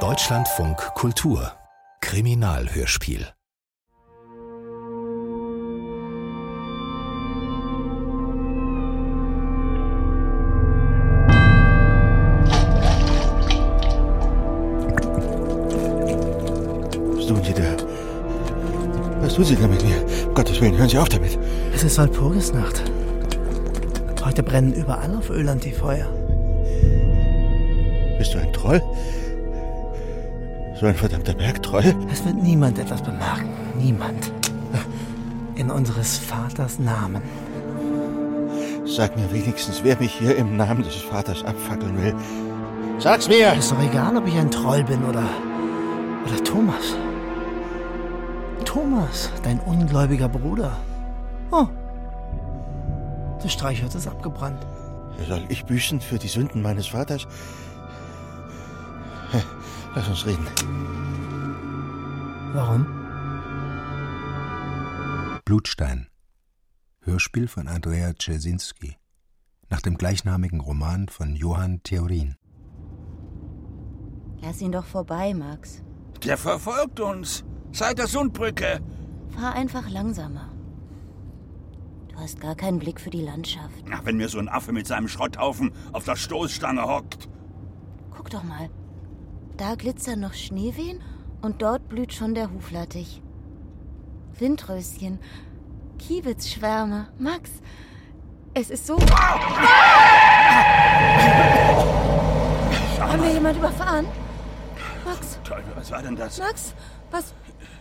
Deutschlandfunk Kultur Kriminalhörspiel Was tun Sie da? Was tun Sie da mit mir? Um Gottes Willen, hören Sie auf damit. Es ist Walpurgisnacht. Heute brennen überall auf Öland die Feuer. Bist du ein Troll? So ein verdammter Bergtroll? Es wird niemand etwas bemerken. Niemand. In unseres Vaters Namen. Sag mir wenigstens, wer mich hier im Namen des Vaters abfackeln will. Sag's mir! Ist doch egal, ob ich ein Troll bin oder. oder Thomas. Thomas, dein ungläubiger Bruder. Oh. Das Streichholz ist abgebrannt. Soll ich büßen für die Sünden meines Vaters? Lass uns reden. Warum? Blutstein. Hörspiel von Andrea Czesinski. Nach dem gleichnamigen Roman von Johann Theorin. Lass ihn doch vorbei, Max. Der verfolgt uns. Seit der Sundbrücke. Fahr einfach langsamer. Du hast gar keinen Blick für die Landschaft. Ach, wenn mir so ein Affe mit seinem Schrotthaufen auf der Stoßstange hockt. Guck doch mal. Da glitzern noch Schneewehen und dort blüht schon der Huflattich. Windröschen, Kiebitzschwärme, Max. Es ist so. Haben wir jemand überfahren? Max, Teufel, was war denn das? Max, was?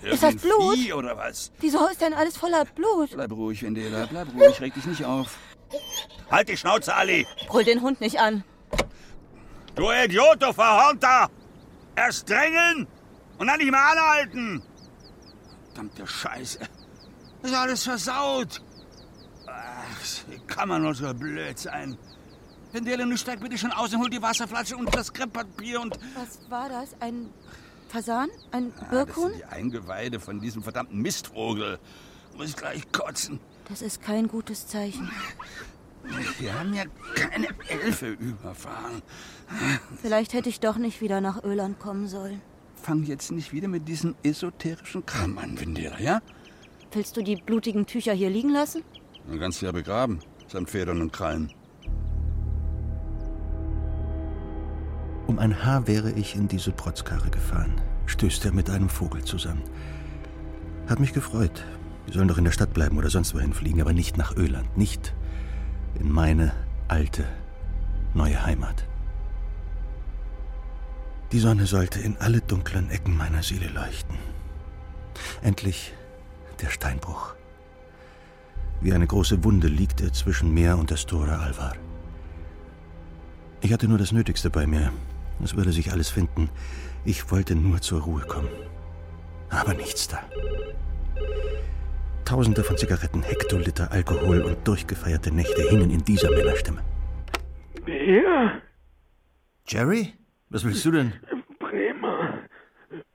Ist das Blut? Vieh oder was? Wieso ist denn alles voller Blut? Bleib ruhig, Vendela. Bleib ruhig, reg dich nicht auf. Halt die Schnauze, Ali! Brüll den Hund nicht an. Du Idiot, du Verhornter! Erst drängeln und dann nicht mehr anhalten! Verdammte Scheiße. Das ist alles versaut. Ach, wie kann man nur so blöd sein? Vendela, nun steig bitte schon aus und hol die Wasserflasche und das Krepppapier und... Was war das? Ein Fasan? Ein Ah, das Birkhuhn? sind die Eingeweide von diesem verdammten Mistvogel. Muss ich gleich kotzen. Das ist kein gutes Zeichen. Wir haben ja keine Elfe überfahren. Vielleicht hätte ich doch nicht wieder nach Öland kommen sollen. Fang jetzt nicht wieder mit diesem esoterischen Kram an, Vendela, ja? Willst du die blutigen Tücher hier liegen lassen? Dann kannst du ja begraben, samt Federn und Krallen. Um ein Haar wäre ich in diese Protzkarre gefahren, stößte mit einem Vogel zusammen. Hat mich gefreut. Wir sollen doch in der Stadt bleiben oder sonst wohin fliegen, aber nicht nach Öland, nicht in meine alte, neue Heimat. Die Sonne sollte in alle dunklen Ecken meiner Seele leuchten. Endlich der Steinbruch. Wie eine große Wunde liegt er zwischen mir und das Tore Alvar. Ich hatte nur das Nötigste bei mir. Es würde sich alles finden. Ich wollte nur zur Ruhe kommen. Aber nichts da. Tausende von Zigaretten, Hektoliter Alkohol und durchgefeierte Nächte hingen in dieser Männerstimme. Wer? Jerry? Was willst du denn? Bremer.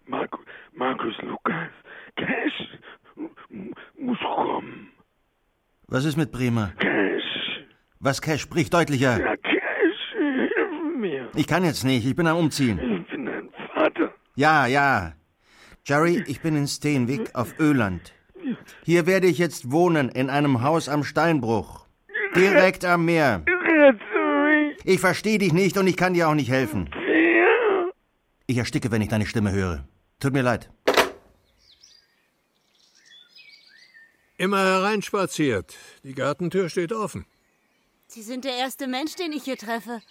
Marco, Markus Lukas. Cash. Muss kommen. Was ist mit Bremer? Cash. Was, Cash? Sprich deutlicher. Ja, Cash. Hilf mir. Ich kann jetzt nicht. Ich bin am Umziehen. Ich bin dein Vater. Ja, ja. Jerry, ich bin in Steenwijk auf Öland. Hier werde ich jetzt wohnen, in einem Haus am Steinbruch. Direkt am Meer. Ich verstehe dich nicht und ich kann dir auch nicht helfen. Ich ersticke, wenn ich deine Stimme höre. Tut mir leid. Immer hereinspaziert. Die Gartentür steht offen. Sie sind der erste Mensch, den ich hier treffe.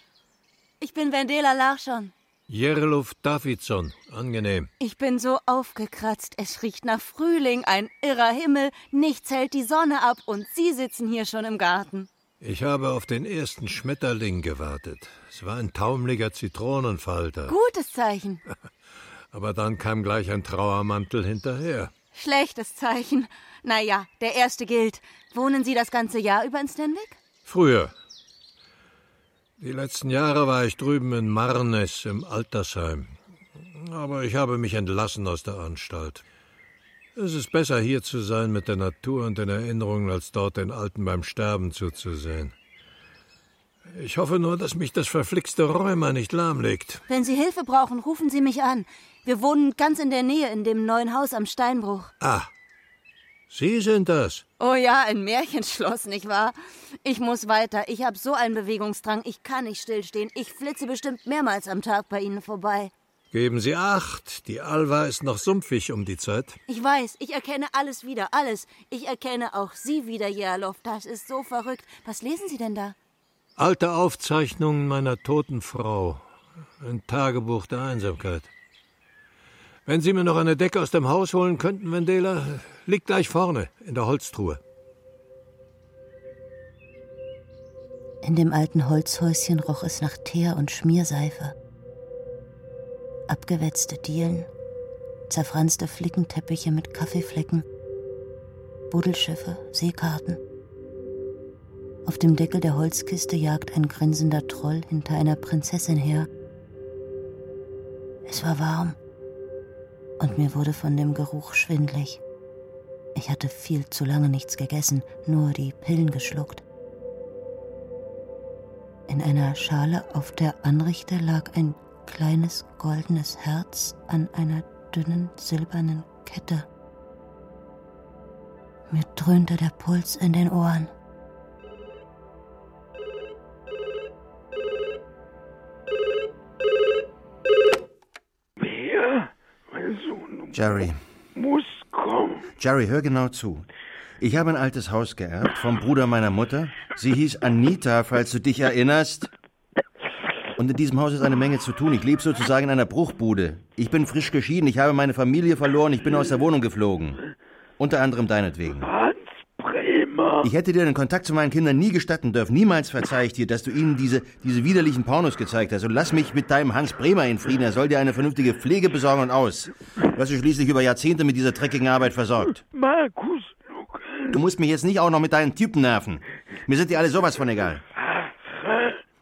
Ich bin Vendela Larschon. Jerluf Davidson. Angenehm. Ich bin so aufgekratzt. Es riecht nach Frühling, ein irrer Himmel, nichts hält die Sonne ab und Sie sitzen hier schon im Garten. Ich habe auf den ersten Schmetterling gewartet. Es war ein taumeliger Zitronenfalter. Gutes Zeichen. Aber dann kam gleich ein Trauermantel hinterher. Schlechtes Zeichen. Naja, der erste gilt. Wohnen Sie das ganze Jahr über in Stenwick? Früher. Die letzten Jahre war ich drüben in Marnes im Altersheim. Aber ich habe mich entlassen aus der Anstalt. Es ist besser, hier zu sein mit der Natur und den Erinnerungen, als dort den Alten beim Sterben zuzusehen. Ich hoffe nur, dass mich das verflixte Rheuma nicht lahmlegt. Wenn Sie Hilfe brauchen, rufen Sie mich an. Wir wohnen ganz in der Nähe in dem neuen Haus am Steinbruch. Ah, Sie sind das. Oh ja, ein Märchenschloss, nicht wahr? Ich muss weiter. Ich habe so einen Bewegungsdrang. Ich kann nicht stillstehen. Ich flitze bestimmt mehrmals am Tag bei Ihnen vorbei. Geben Sie acht, die Alva ist noch sumpfig um die Zeit. Ich weiß, ich erkenne alles wieder, alles. Ich erkenne auch Sie wieder, Jerloff. Das ist so verrückt. Was lesen Sie denn da? Alte Aufzeichnungen meiner toten Frau. Ein Tagebuch der Einsamkeit. Wenn Sie mir noch eine Decke aus dem Haus holen könnten, Vendela, liegt gleich vorne in der Holztruhe. In dem alten Holzhäuschen roch es nach Teer und Schmierseife. Abgewetzte Dielen, zerfranste Flickenteppiche mit Kaffeeflecken, Buddelschiffe, Seekarten. Auf dem Deckel der Holzkiste jagt ein grinsender Troll hinter einer Prinzessin her. Es war warm und mir wurde von dem Geruch schwindlig. Ich hatte viel zu lange nichts gegessen, nur die Pillen geschluckt. In einer Schale auf der Anrichte lag ein kleines goldenes Herz an einer dünnen silbernen Kette. Mir dröhnte der Puls in den Ohren. Wer? Mein Sohn Jerry. muss kommen. Jerry, hör genau zu. Ich habe ein altes Haus geerbt vom Bruder meiner Mutter. Sie hieß Anita, falls du dich erinnerst. Und in diesem Haus ist eine Menge zu tun. Ich lebe sozusagen in einer Bruchbude. Ich bin frisch geschieden, ich habe meine Familie verloren, ich bin aus der Wohnung geflogen. Unter anderem deinetwegen. Hans Bremer. Ich hätte dir den Kontakt zu meinen Kindern nie gestatten dürfen. Niemals verzeih ich dir, dass du ihnen diese, diese widerlichen Pornos gezeigt hast. Und lass mich mit deinem Hans Bremer in Frieden. Er soll dir eine vernünftige Pflege besorgen und aus. Du hast dich schließlich über Jahrzehnte mit dieser dreckigen Arbeit versorgt. Markus Lukas. Du musst mich jetzt nicht auch noch mit deinen Typen nerven. Mir sind die alle sowas von egal.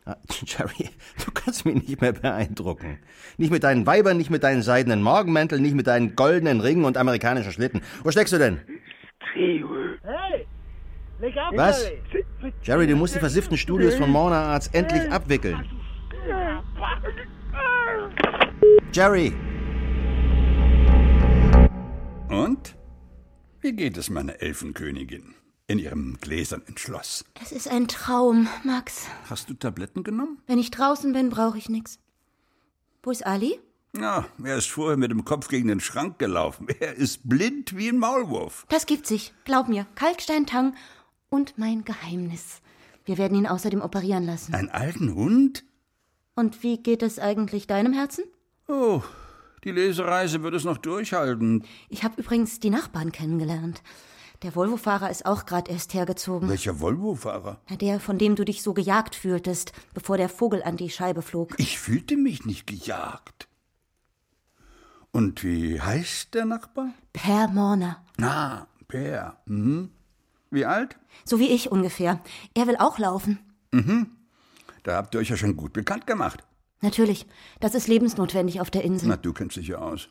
Ah, Jerry, du kannst mich nicht mehr beeindrucken. Nicht mit deinen Weibern, nicht mit deinen seidenen Morgenmänteln, nicht mit deinen goldenen Ringen und amerikanischen Schlitten. Wo steckst du denn? Theo. Was? Jerry, du musst die versifften Studios von Morna Arts endlich abwickeln. Jerry! Und? Wie geht es meiner Elfenkönigin? In ihrem gläsernen Schloss. Es ist ein Traum, Max. Hast du Tabletten genommen? Wenn ich draußen bin, brauche ich nichts. Wo ist Ali? Ja, er ist vorher mit dem Kopf gegen den Schrank gelaufen. Er ist blind wie ein Maulwurf. Das gibt sich. Glaub mir. Kalksteintang und mein Geheimnis. Wir werden ihn außerdem operieren lassen. Einen alten Hund? Und wie geht es eigentlich deinem Herzen? Oh, die Lesereise wird es noch durchhalten. Ich habe übrigens die Nachbarn kennengelernt. Der Volvo-Fahrer ist auch gerade erst hergezogen. Welcher Volvo-Fahrer? Der, von dem du dich so gejagt fühltest, bevor der Vogel an die Scheibe flog. Ich fühlte mich nicht gejagt. Und wie heißt der Nachbar? Per Morner. Na, Per. Mhm. Wie alt? So wie ich ungefähr. Er will auch laufen. Da habt ihr euch ja schon gut bekannt gemacht. Natürlich. Das ist lebensnotwendig auf der Insel. Na, du kennst dich ja aus.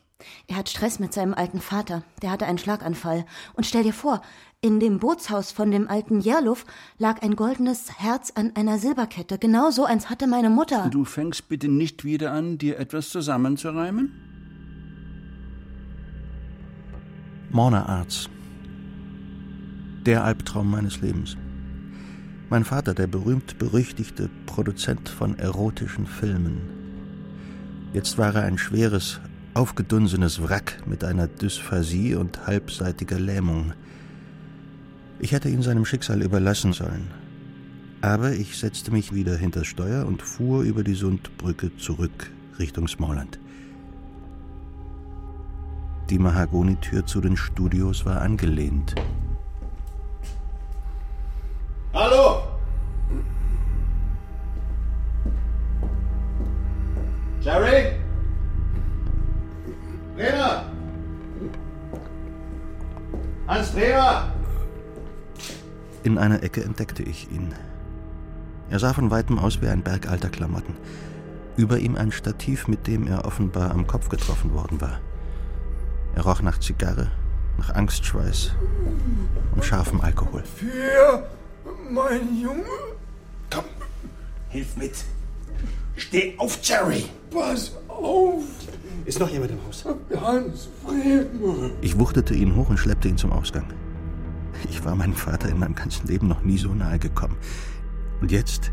Er hat Stress mit seinem alten Vater. Der hatte einen Schlaganfall. Und stell dir vor, in dem Bootshaus von dem alten Jerluff lag ein goldenes Herz an einer Silberkette. Genau so eins hatte meine Mutter. Du fängst bitte nicht wieder an, dir etwas zusammenzureimen? Morna Arts. Der Albtraum meines Lebens. Mein Vater, der berühmt-berüchtigte Produzent von erotischen Filmen. Jetzt war er ein schweres, aufgedunsenes Wrack mit einer Dysphasie und halbseitiger Lähmung. Ich hätte ihn seinem Schicksal überlassen sollen. Aber ich setzte mich wieder hinters Steuer und fuhr über die Sundbrücke zurück Richtung Smallland. Die Mahagonitür zu den Studios war angelehnt. In einer Ecke entdeckte ich ihn. Er sah von weitem aus wie ein Berg alter Klamotten. Über ihm ein Stativ, mit dem er offenbar am Kopf getroffen worden war. Er roch nach Zigarre, nach Angstschweiß und scharfem Alkohol. Wer? Mein Junge? Komm, Hilf mit. Steh auf, Jerry. Pass auf. Ist noch jemand im Haus? Hans Friedmann. Ich wuchtete ihn hoch und schleppte ihn zum Ausgang. Ich war meinem Vater in meinem ganzen Leben noch nie so nahe gekommen. Und jetzt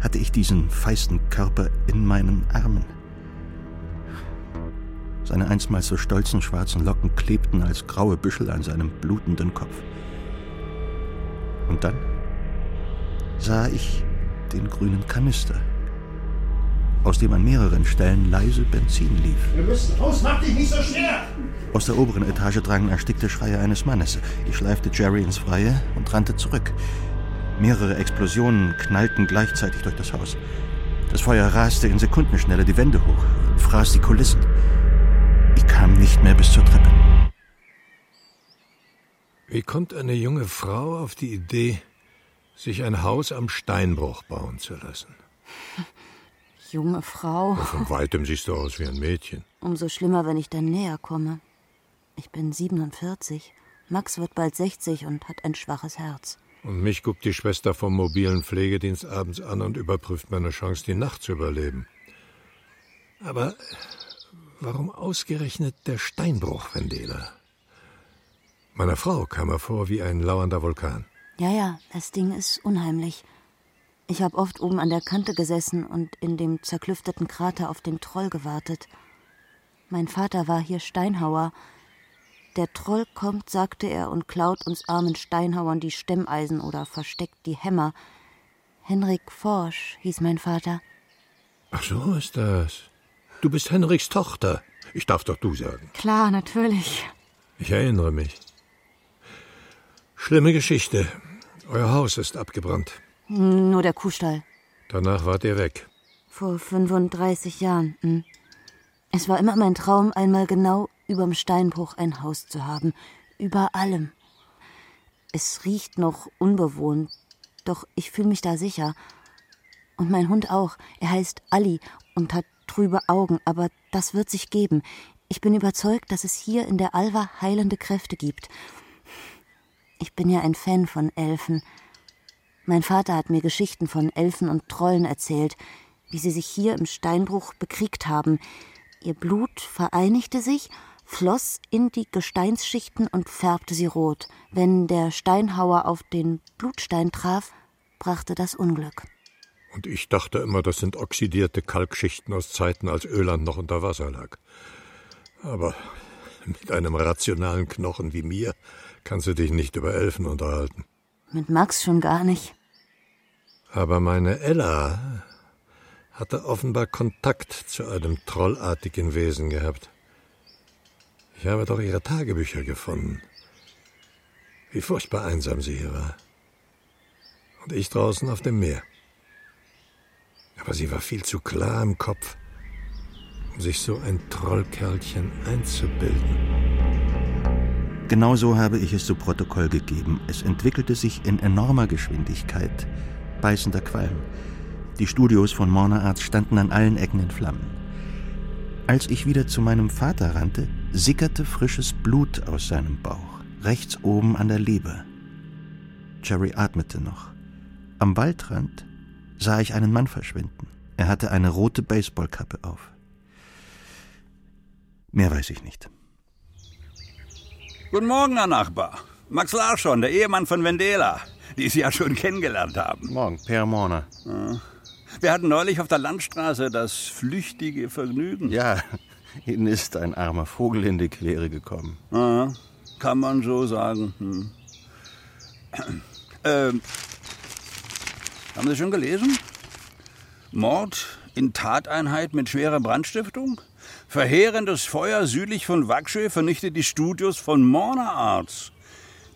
hatte ich diesen feisten Körper in meinen Armen. Seine einstmals so stolzen schwarzen Locken klebten als graue Büschel an seinem blutenden Kopf. Und dann sah ich den grünen Kanister, aus dem an mehreren Stellen leise Benzin lief. Wir müssen raus, mach dich nicht so schwer! Aus der oberen Etage drangen erstickte Schreie eines Mannes. Ich schleifte Jerry ins Freie und rannte zurück. Mehrere Explosionen knallten gleichzeitig durch das Haus. Das Feuer raste in Sekundenschnelle die Wände hoch, fraß die Kulissen. Ich kam nicht mehr bis zur Treppe. Wie kommt eine junge Frau auf die Idee, sich ein Haus am Steinbruch bauen zu lassen? Junge Frau. Von weitem siehst du aus wie ein Mädchen. Umso schlimmer, wenn ich dann näher komme. Ich bin 47. Max wird bald 60 und hat ein schwaches Herz. Und mich guckt die Schwester vom mobilen Pflegedienst abends an und überprüft meine Chance, die Nacht zu überleben. Aber warum ausgerechnet der Steinbruch, Vendela? Meiner Frau kam er vor wie ein lauernder Vulkan. Ja, ja, das Ding ist unheimlich. Ich habe oft oben an der Kante gesessen und in dem zerklüfteten Krater auf den Troll gewartet. Mein Vater war hier Steinhauer. Der Troll kommt, sagte er, und klaut uns armen Steinhauern die Stemmeisen oder versteckt die Hämmer. Henrik Forsch hieß mein Vater. Ach so ist das. Du bist Henriks Tochter. Ich darf doch du sagen. Klar, natürlich. Ich erinnere mich. Schlimme Geschichte. Euer Haus ist abgebrannt. Nur der Kuhstall. Danach wart ihr weg. Vor 35 Jahren. Hm. Es war immer mein Traum, einmal genau überm Steinbruch ein Haus zu haben. Über allem. Es riecht noch unbewohnt, doch ich fühle mich da sicher. Und mein Hund auch. Er heißt Ali und hat trübe Augen, aber das wird sich geben. Ich bin überzeugt, dass es hier in der Alva heilende Kräfte gibt. Ich bin ja ein Fan von Elfen. Mein Vater hat mir Geschichten von Elfen und Trollen erzählt, wie sie sich hier im Steinbruch bekriegt haben. Ihr Blut vereinigte sich, floss in die Gesteinsschichten und färbte sie rot. Wenn der Steinhauer auf den Blutstein traf, brachte das Unglück. Und ich dachte immer, das sind oxidierte Kalkschichten aus Zeiten, als Öland noch unter Wasser lag. Aber mit einem rationalen Knochen wie mir kannst du dich nicht über Elfen unterhalten. Mit Max schon gar nicht. Aber meine Ella hatte offenbar Kontakt zu einem trollartigen Wesen gehabt. Ich habe doch ihre Tagebücher gefunden. Wie furchtbar einsam sie hier war. Und ich draußen auf dem Meer. Aber sie war viel zu klar im Kopf, um sich so ein Trollkerlchen einzubilden. Genau so habe ich es zu Protokoll gegeben. Es entwickelte sich in enormer Geschwindigkeit. Beißender Qualm. Die Studios von Morner Arts standen an allen Ecken in Flammen. Als ich wieder zu meinem Vater rannte, sickerte frisches Blut aus seinem Bauch, rechts oben an der Leber. Jerry atmete noch. Am Waldrand sah ich einen Mann verschwinden. Er hatte eine rote Baseballkappe auf. Mehr weiß ich nicht. Guten Morgen, Herr Nachbar. Max Larsson, der Ehemann von Vendela, die Sie ja schon kennengelernt haben. Morgen, Per Morner. Ja. Wir hatten neulich auf der Landstraße das flüchtige Vergnügen. Ja, Ihnen ist ein armer Vogel in die Quere gekommen. Ja, kann man so sagen. Hm. Ähm, haben Sie schon gelesen? Mord in Tateinheit mit schwerer Brandstiftung? Verheerendes Feuer südlich von Waksche vernichtet die Studios von Morner Arts.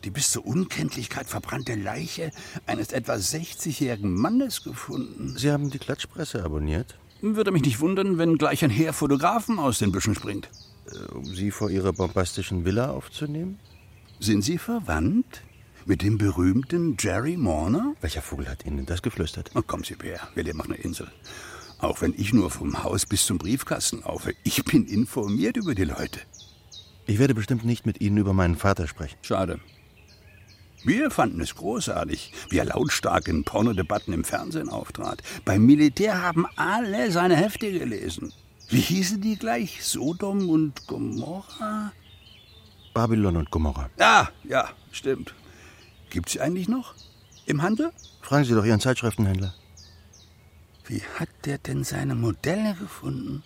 Die bis zur Unkenntlichkeit verbrannte Leiche eines etwa 60-jährigen Mannes gefunden. Sie haben die Klatschpresse abonniert? Würde mich nicht wundern, wenn gleich ein Heer Fotografen aus den Büschen springt. Äh, um Sie vor Ihrer bombastischen Villa aufzunehmen? Sind Sie verwandt? Mit dem berühmten Jerry Morner? Welcher Vogel hat Ihnen das geflüstert? Oh, kommen Sie, Bär. Wir leben auf einer Insel. Auch wenn ich nur vom Haus bis zum Briefkasten laufe, ich bin informiert über die Leute. Ich werde bestimmt nicht mit Ihnen über meinen Vater sprechen. Schade. Wir fanden es großartig, wie er lautstark in Pornodebatten im Fernsehen auftrat. Beim Militär haben alle seine Hefte gelesen. Wie hießen die gleich? Sodom und Gomorra? Babylon und Gomorra. Ja, ja, stimmt. Gibt's sie eigentlich noch? Im Handel? Fragen Sie doch Ihren Zeitschriftenhändler. Wie hat der denn seine Modelle gefunden?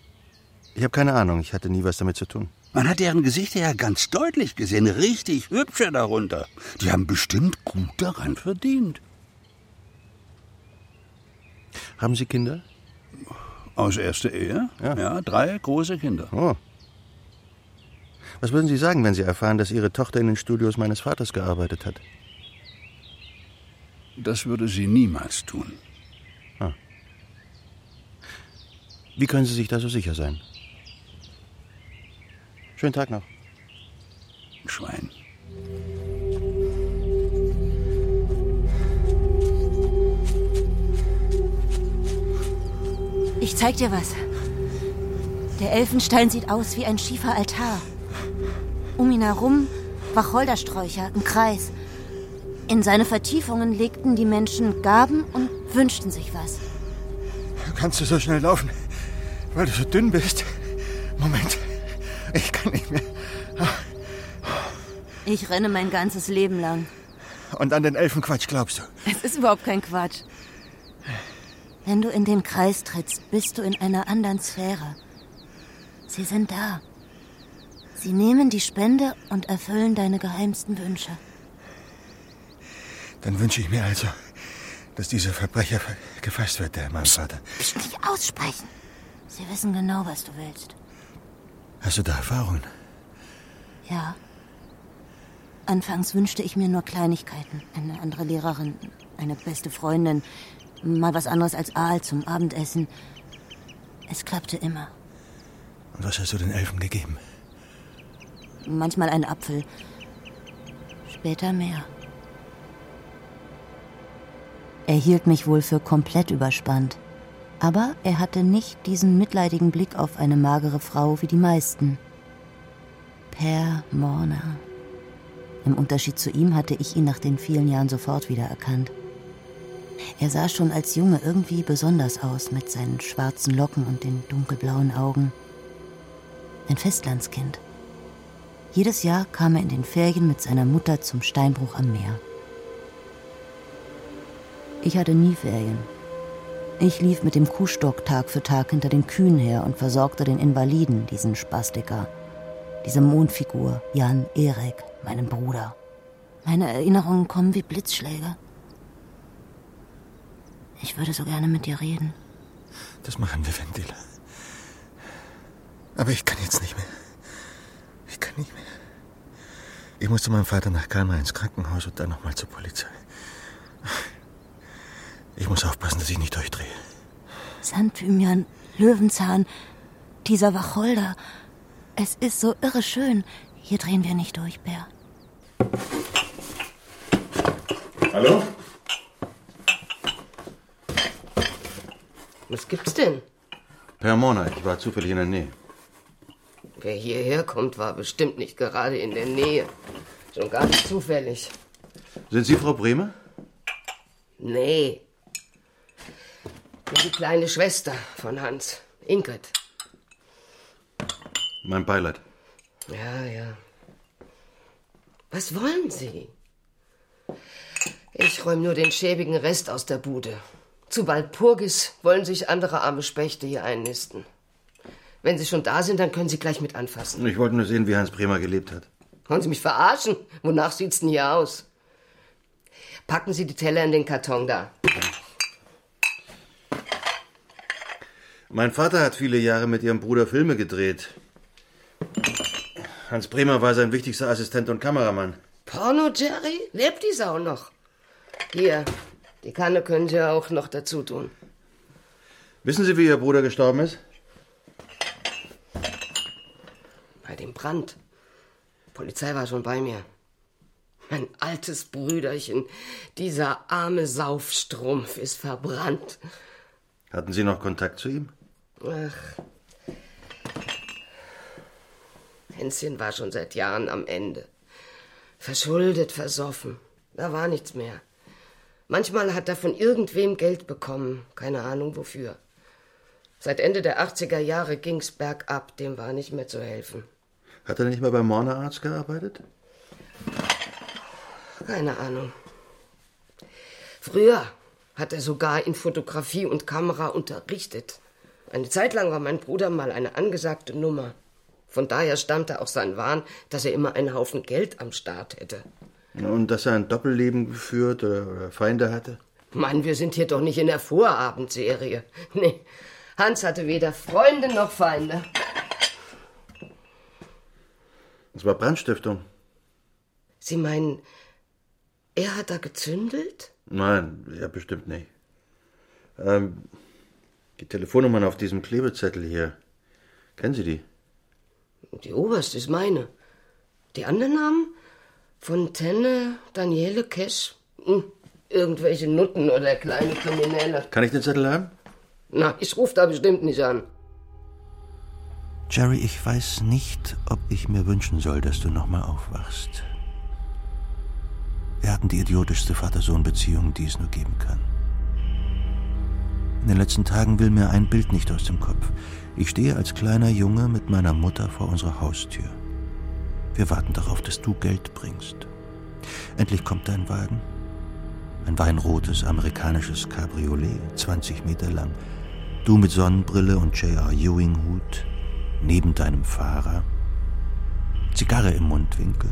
Ich habe keine Ahnung, ich hatte nie was damit zu tun. Man hat deren Gesichter ja ganz deutlich gesehen, richtig hübsche darunter. Die haben bestimmt gut daran verdient. Haben Sie Kinder? Aus erster Ehe? Ja. ja drei große Kinder. Oh. Was würden Sie sagen, wenn Sie erfahren, dass Ihre Tochter in den Studios meines Vaters gearbeitet hat? Das würde sie niemals tun. Wie können Sie sich da so sicher sein? Schönen Tag noch. Schwein. Ich zeig dir was. Der Elfenstein sieht aus wie ein schiefer Altar. Um ihn herum Wacholdersträucher im Kreis. In seine Vertiefungen legten die Menschen Gaben und wünschten sich was. Kannst du so schnell laufen, weil du so dünn bist? Moment, kann nicht mehr. Ich renne mein ganzes Leben lang. Und an den Elfenquatsch glaubst du? Es ist überhaupt kein Quatsch. Wenn du in den Kreis trittst, bist du in einer anderen Sphäre. Sie sind da. Sie nehmen die Spende und erfüllen deine geheimsten Wünsche. Dann wünsche ich mir also, dass dieser Verbrecher gefasst wird, der mein Vater. Psst, nicht aussprechen. Sie wissen genau, was du willst. Hast du da Erfahrungen? Ja. Anfangs wünschte ich mir nur Kleinigkeiten. Eine andere Lehrerin, eine beste Freundin, mal was anderes als Aal zum Abendessen. Es klappte immer. Und was hast du den Elfen gegeben? Manchmal einen Apfel. Später mehr. Er hielt mich wohl für komplett überspannt. Aber er hatte nicht diesen mitleidigen Blick auf eine magere Frau wie die meisten. Per Morna. Im Unterschied zu ihm hatte ich ihn nach den vielen Jahren sofort wiedererkannt. Er sah schon als Junge irgendwie besonders aus mit seinen schwarzen Locken und den dunkelblauen Augen. Ein Festlandskind. Jedes Jahr kam er in den Ferien mit seiner Mutter zum Steinbruch am Meer. Ich hatte nie Ferien. Ich lief mit dem Kuhstock Tag für Tag hinter den Kühen her und versorgte den Invaliden, diesen Spastiker, diese Mondfigur, Jan Erik, meinen Bruder. Meine Erinnerungen kommen wie Blitzschläge. Ich würde so gerne mit dir reden. Das machen wir, Vendela. Aber ich kann jetzt nicht mehr. Ich kann nicht mehr. Ich muss zu meinem Vater nach Kalmar ins Krankenhaus und dann nochmal zur Polizei. Ich muss aufpassen, dass ich nicht durchdrehe. Sandthymian, Löwenzahn, dieser Wacholder. Es ist so irre schön. Hier drehen wir nicht durch, Bär. Hallo? Was gibt's denn? Per Mona, ich war zufällig in der Nähe. Wer hierher kommt, war bestimmt nicht gerade in der Nähe. Schon gar nicht zufällig. Sind Sie Frau Bremer? Nee. Bin die kleine Schwester von Hans, Ingrid. Mein Beileid. Ja, ja. Was wollen Sie? Ich räume nur den schäbigen Rest aus der Bude. Zu Walpurgis wollen sich andere arme Spechte hier einnisten. Wenn Sie schon da sind, dann können Sie gleich mit anfassen. Ich wollte nur sehen, wie Hans Bremer gelebt hat. Wollen Sie mich verarschen? Wonach sieht's denn hier aus? Packen Sie die Teller in den Karton da. Mein Vater hat viele Jahre mit Ihrem Bruder Filme gedreht. Hans Bremer war sein wichtigster Assistent und Kameramann. Porno, Jerry? Lebt die Sau noch? Hier, die Kanne können Sie auch noch dazu tun. Wissen Sie, wie Ihr Bruder gestorben ist? Bei dem Brand. Die Polizei war schon bei mir. Mein altes Brüderchen, dieser arme Saufstrumpf ist verbrannt. Hatten Sie noch Kontakt zu ihm? Ach. Hänschen war schon seit Jahren am Ende. Verschuldet, versoffen. Da war nichts mehr. Manchmal hat er von irgendwem Geld bekommen, keine Ahnung wofür. Seit Ende der 80er Jahre ging's bergab, dem war nicht mehr zu helfen. Hat er nicht mal beim Morner Arzt gearbeitet? Keine Ahnung. Früher hat er sogar in Fotografie und Kamera unterrichtet. Eine Zeit lang war mein Bruder mal eine angesagte Nummer. Von daher stammte auch sein Wahn, dass er immer einen Haufen Geld am Start hätte. Und dass er ein Doppelleben geführt oder, oder Feinde hatte? Mann, wir sind hier doch nicht in der Vorabendserie. Nee, Hans hatte weder Freunde noch Feinde. Das war Brandstiftung. Sie meinen, er hat da gezündelt? Nein, ja, bestimmt nicht. Ähm, die Telefonnummern auf diesem Klebezettel hier. Kennen Sie die? Die oberste ist meine. Die anderen Namen? Fontaine, Daniele, Kesch. Hm, irgendwelche Nutten oder kleine Kriminelle. Kann ich den Zettel haben? Na, ich ruf da bestimmt nicht an. Jerry, ich weiß nicht, ob ich mir wünschen soll, dass du nochmal aufwachst. Wir hatten die idiotischste Vater-Sohn-Beziehung, die es nur geben kann. In den letzten Tagen will mir ein Bild nicht aus dem Kopf. Ich stehe als kleiner Junge mit meiner Mutter vor unserer Haustür. Wir warten darauf, dass du Geld bringst. Endlich kommt dein Wagen. Ein weinrotes amerikanisches Cabriolet, 20 Meter lang. Du mit Sonnenbrille und J.R. Ewing-Hut, neben deinem Fahrer. Zigarre im Mundwinkel.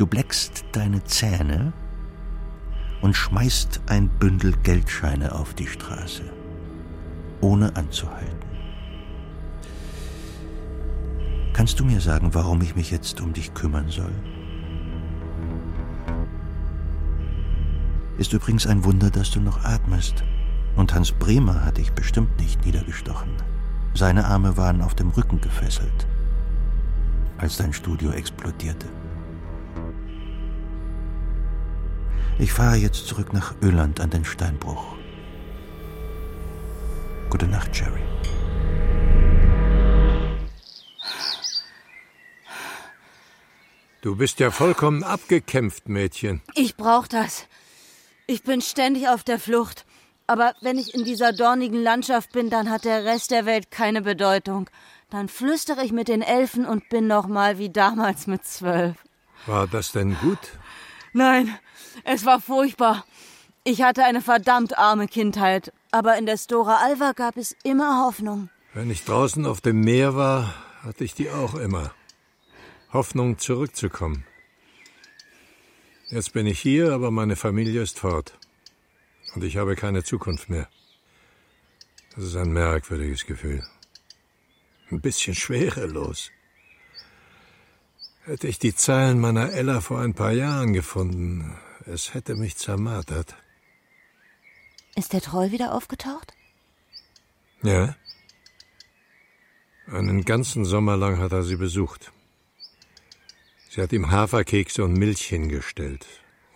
Du bleckst deine Zähne und schmeißt ein Bündel Geldscheine auf die Straße, ohne anzuhalten. Kannst du mir sagen, warum ich mich jetzt um dich kümmern soll? Ist übrigens ein Wunder, dass du noch atmest. Und Hans Bremer hat dich bestimmt nicht niedergestochen. Seine Arme waren auf dem Rücken gefesselt, als dein Studio explodierte. Ich fahre jetzt zurück nach Öland an den Steinbruch. Gute Nacht, Jerry. Du bist ja vollkommen abgekämpft, Mädchen. Ich brauch das. Ich bin ständig auf der Flucht. Aber wenn ich in dieser dornigen Landschaft bin, dann hat der Rest der Welt keine Bedeutung. Dann flüstere ich mit den Elfen und bin noch mal wie damals mit zwölf. War das denn gut? Nein, es war furchtbar. Ich hatte eine verdammt arme Kindheit, aber in der Stora Alva gab es immer Hoffnung. Wenn ich draußen auf dem Meer war, hatte ich die auch immer. Hoffnung, zurückzukommen. Jetzt bin ich hier, aber meine Familie ist fort. Und ich habe keine Zukunft mehr. Das ist ein merkwürdiges Gefühl. Ein bisschen schwerelos. Hätte ich die Zeilen meiner Ella vor ein paar Jahren gefunden, es hätte mich zermartert. Ist der Troll wieder aufgetaucht? Ja. Einen ganzen Sommer lang hat er sie besucht. Sie hat ihm Haferkekse und Milch hingestellt,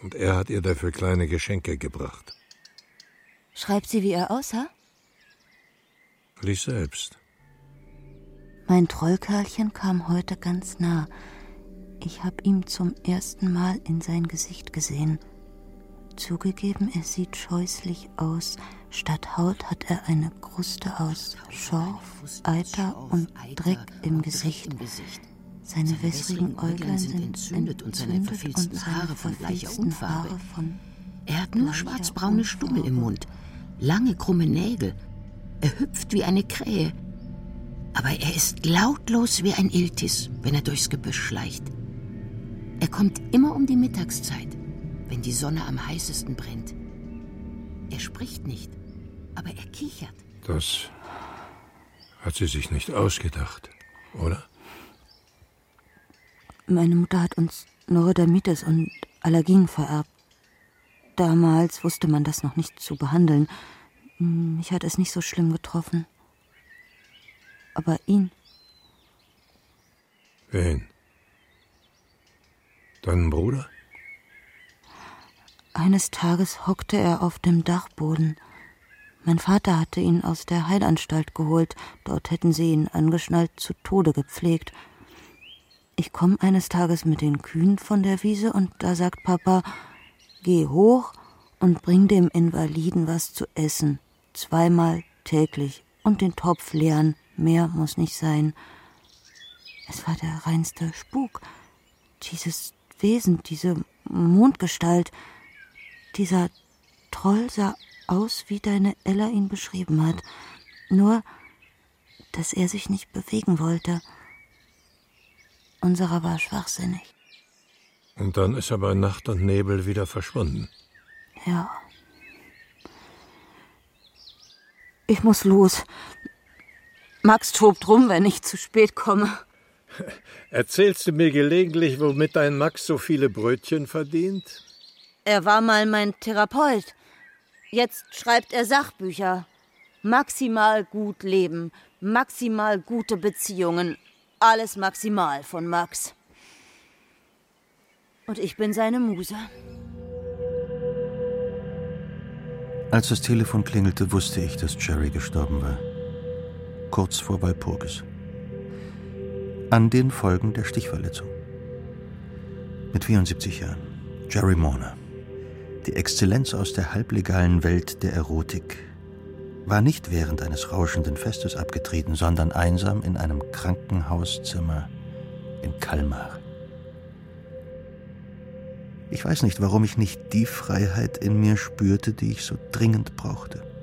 und er hat ihr dafür kleine Geschenke gebracht. Schreibt sie, wie er aussah? Lies selbst. Mein Trollkerlchen kam heute ganz nah. Ich habe ihm zum ersten Mal in sein Gesicht gesehen. Zugegeben, er sieht scheußlich aus. Statt Haut hat er eine Kruste aus Schorf, Eiter und Dreck im Gesicht. Seine wässrigen Äuglein sind entzündet und seine verfilzten Haare von bleicher Unfarbe. Er hat nur schwarzbraune Stummel im Mund, lange krumme Nägel. Er hüpft wie eine Krähe. Aber er ist lautlos wie ein Iltis, wenn er durchs Gebüsch schleicht. Er kommt immer um die Mittagszeit, wenn die Sonne am heißesten brennt. Er spricht nicht, aber er kichert. Das hat sie sich nicht ausgedacht, oder? Meine Mutter hat uns Neurodermitis und Allergien vererbt. Damals wusste man das noch nicht zu behandeln. Mich hat es nicht so schlimm getroffen. Aber ihn. Wen? Deinen Bruder? Eines Tages hockte er auf dem Dachboden. Mein Vater hatte ihn aus der Heilanstalt geholt. Dort hätten sie ihn angeschnallt zu Tode gepflegt. Ich komme eines Tages mit den Kühen von der Wiese und da sagt Papa, geh hoch und bring dem Invaliden was zu essen. Zweimal täglich und den Topf leeren. Mehr muss nicht sein. Es war der reinste Spuk. Dieses Wesen, diese Mondgestalt, dieser Troll sah aus, wie deine Ella ihn beschrieben hat. Nur, dass er sich nicht bewegen wollte. Unserer war schwachsinnig. Und dann ist er bei Nacht und Nebel wieder verschwunden. Ja. Ich muss los. Max tobt rum, wenn ich zu spät komme. Erzählst du mir gelegentlich, womit dein Max so viele Brötchen verdient? Er war mal mein Therapeut. Jetzt schreibt er Sachbücher. Maximal gut leben, maximal gute Beziehungen, alles maximal von Max. Und ich bin seine Muse. Als das Telefon klingelte, wusste ich, dass Jerry gestorben war. Kurz vor Walpurgis. An den Folgen der Stichverletzung. Mit 74 Jahren. Jerry Morner. Die Exzellenz aus der halblegalen Welt der Erotik war nicht während eines rauschenden Festes abgetreten, sondern einsam in einem Krankenhauszimmer in Kalmar. Ich weiß nicht, warum ich nicht die Freiheit in mir spürte, die ich so dringend brauchte.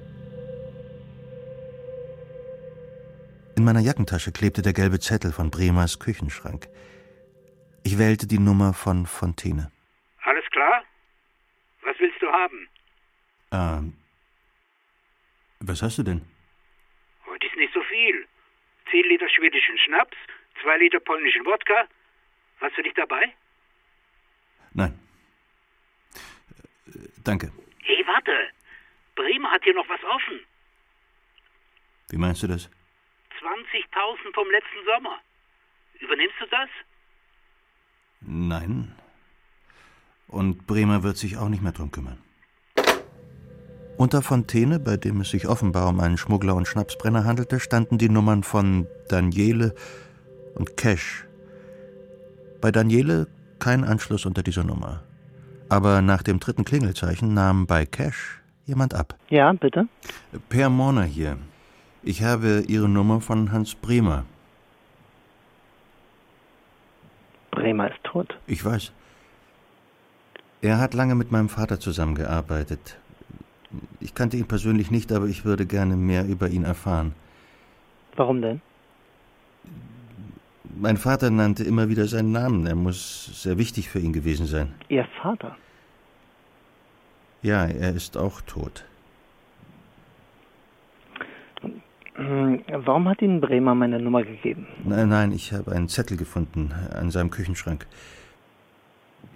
In meiner Jackentasche klebte der gelbe Zettel von Bremers Küchenschrank. Ich wählte die Nummer von Fontaine. Alles klar? Was willst du haben? Ähm, was hast du denn? Heute ist nicht so viel. Zehn Liter schwedischen Schnaps, zwei Liter polnischen Wodka. Hast du dich dabei? Nein. Äh, danke. Hey, warte. Bremer hat hier noch was offen. Wie meinst du das? 20.000 vom letzten Sommer. Übernimmst du das? Nein. Und Bremer wird sich auch nicht mehr drum kümmern. Unter Fontaine, bei dem es sich offenbar um einen Schmuggler und Schnapsbrenner handelte, standen die Nummern von Daniele und Cash. Bei Daniele kein Anschluss unter dieser Nummer. Aber nach dem dritten Klingelzeichen nahm bei Cash jemand ab. Ja, bitte? Per Morner hier. Ich habe Ihre Nummer von Hans Bremer. Bremer ist tot. Ich weiß. Er hat lange mit meinem Vater zusammengearbeitet. Ich kannte ihn persönlich nicht, aber ich würde gerne mehr über ihn erfahren. Warum denn? Mein Vater nannte immer wieder seinen Namen. Er muss sehr wichtig für ihn gewesen sein. Ihr Vater? Ja, er ist auch tot. Hm, warum hat Ihnen Bremer meine Nummer gegeben? Nein, nein, ich habe einen Zettel gefunden an seinem Küchenschrank.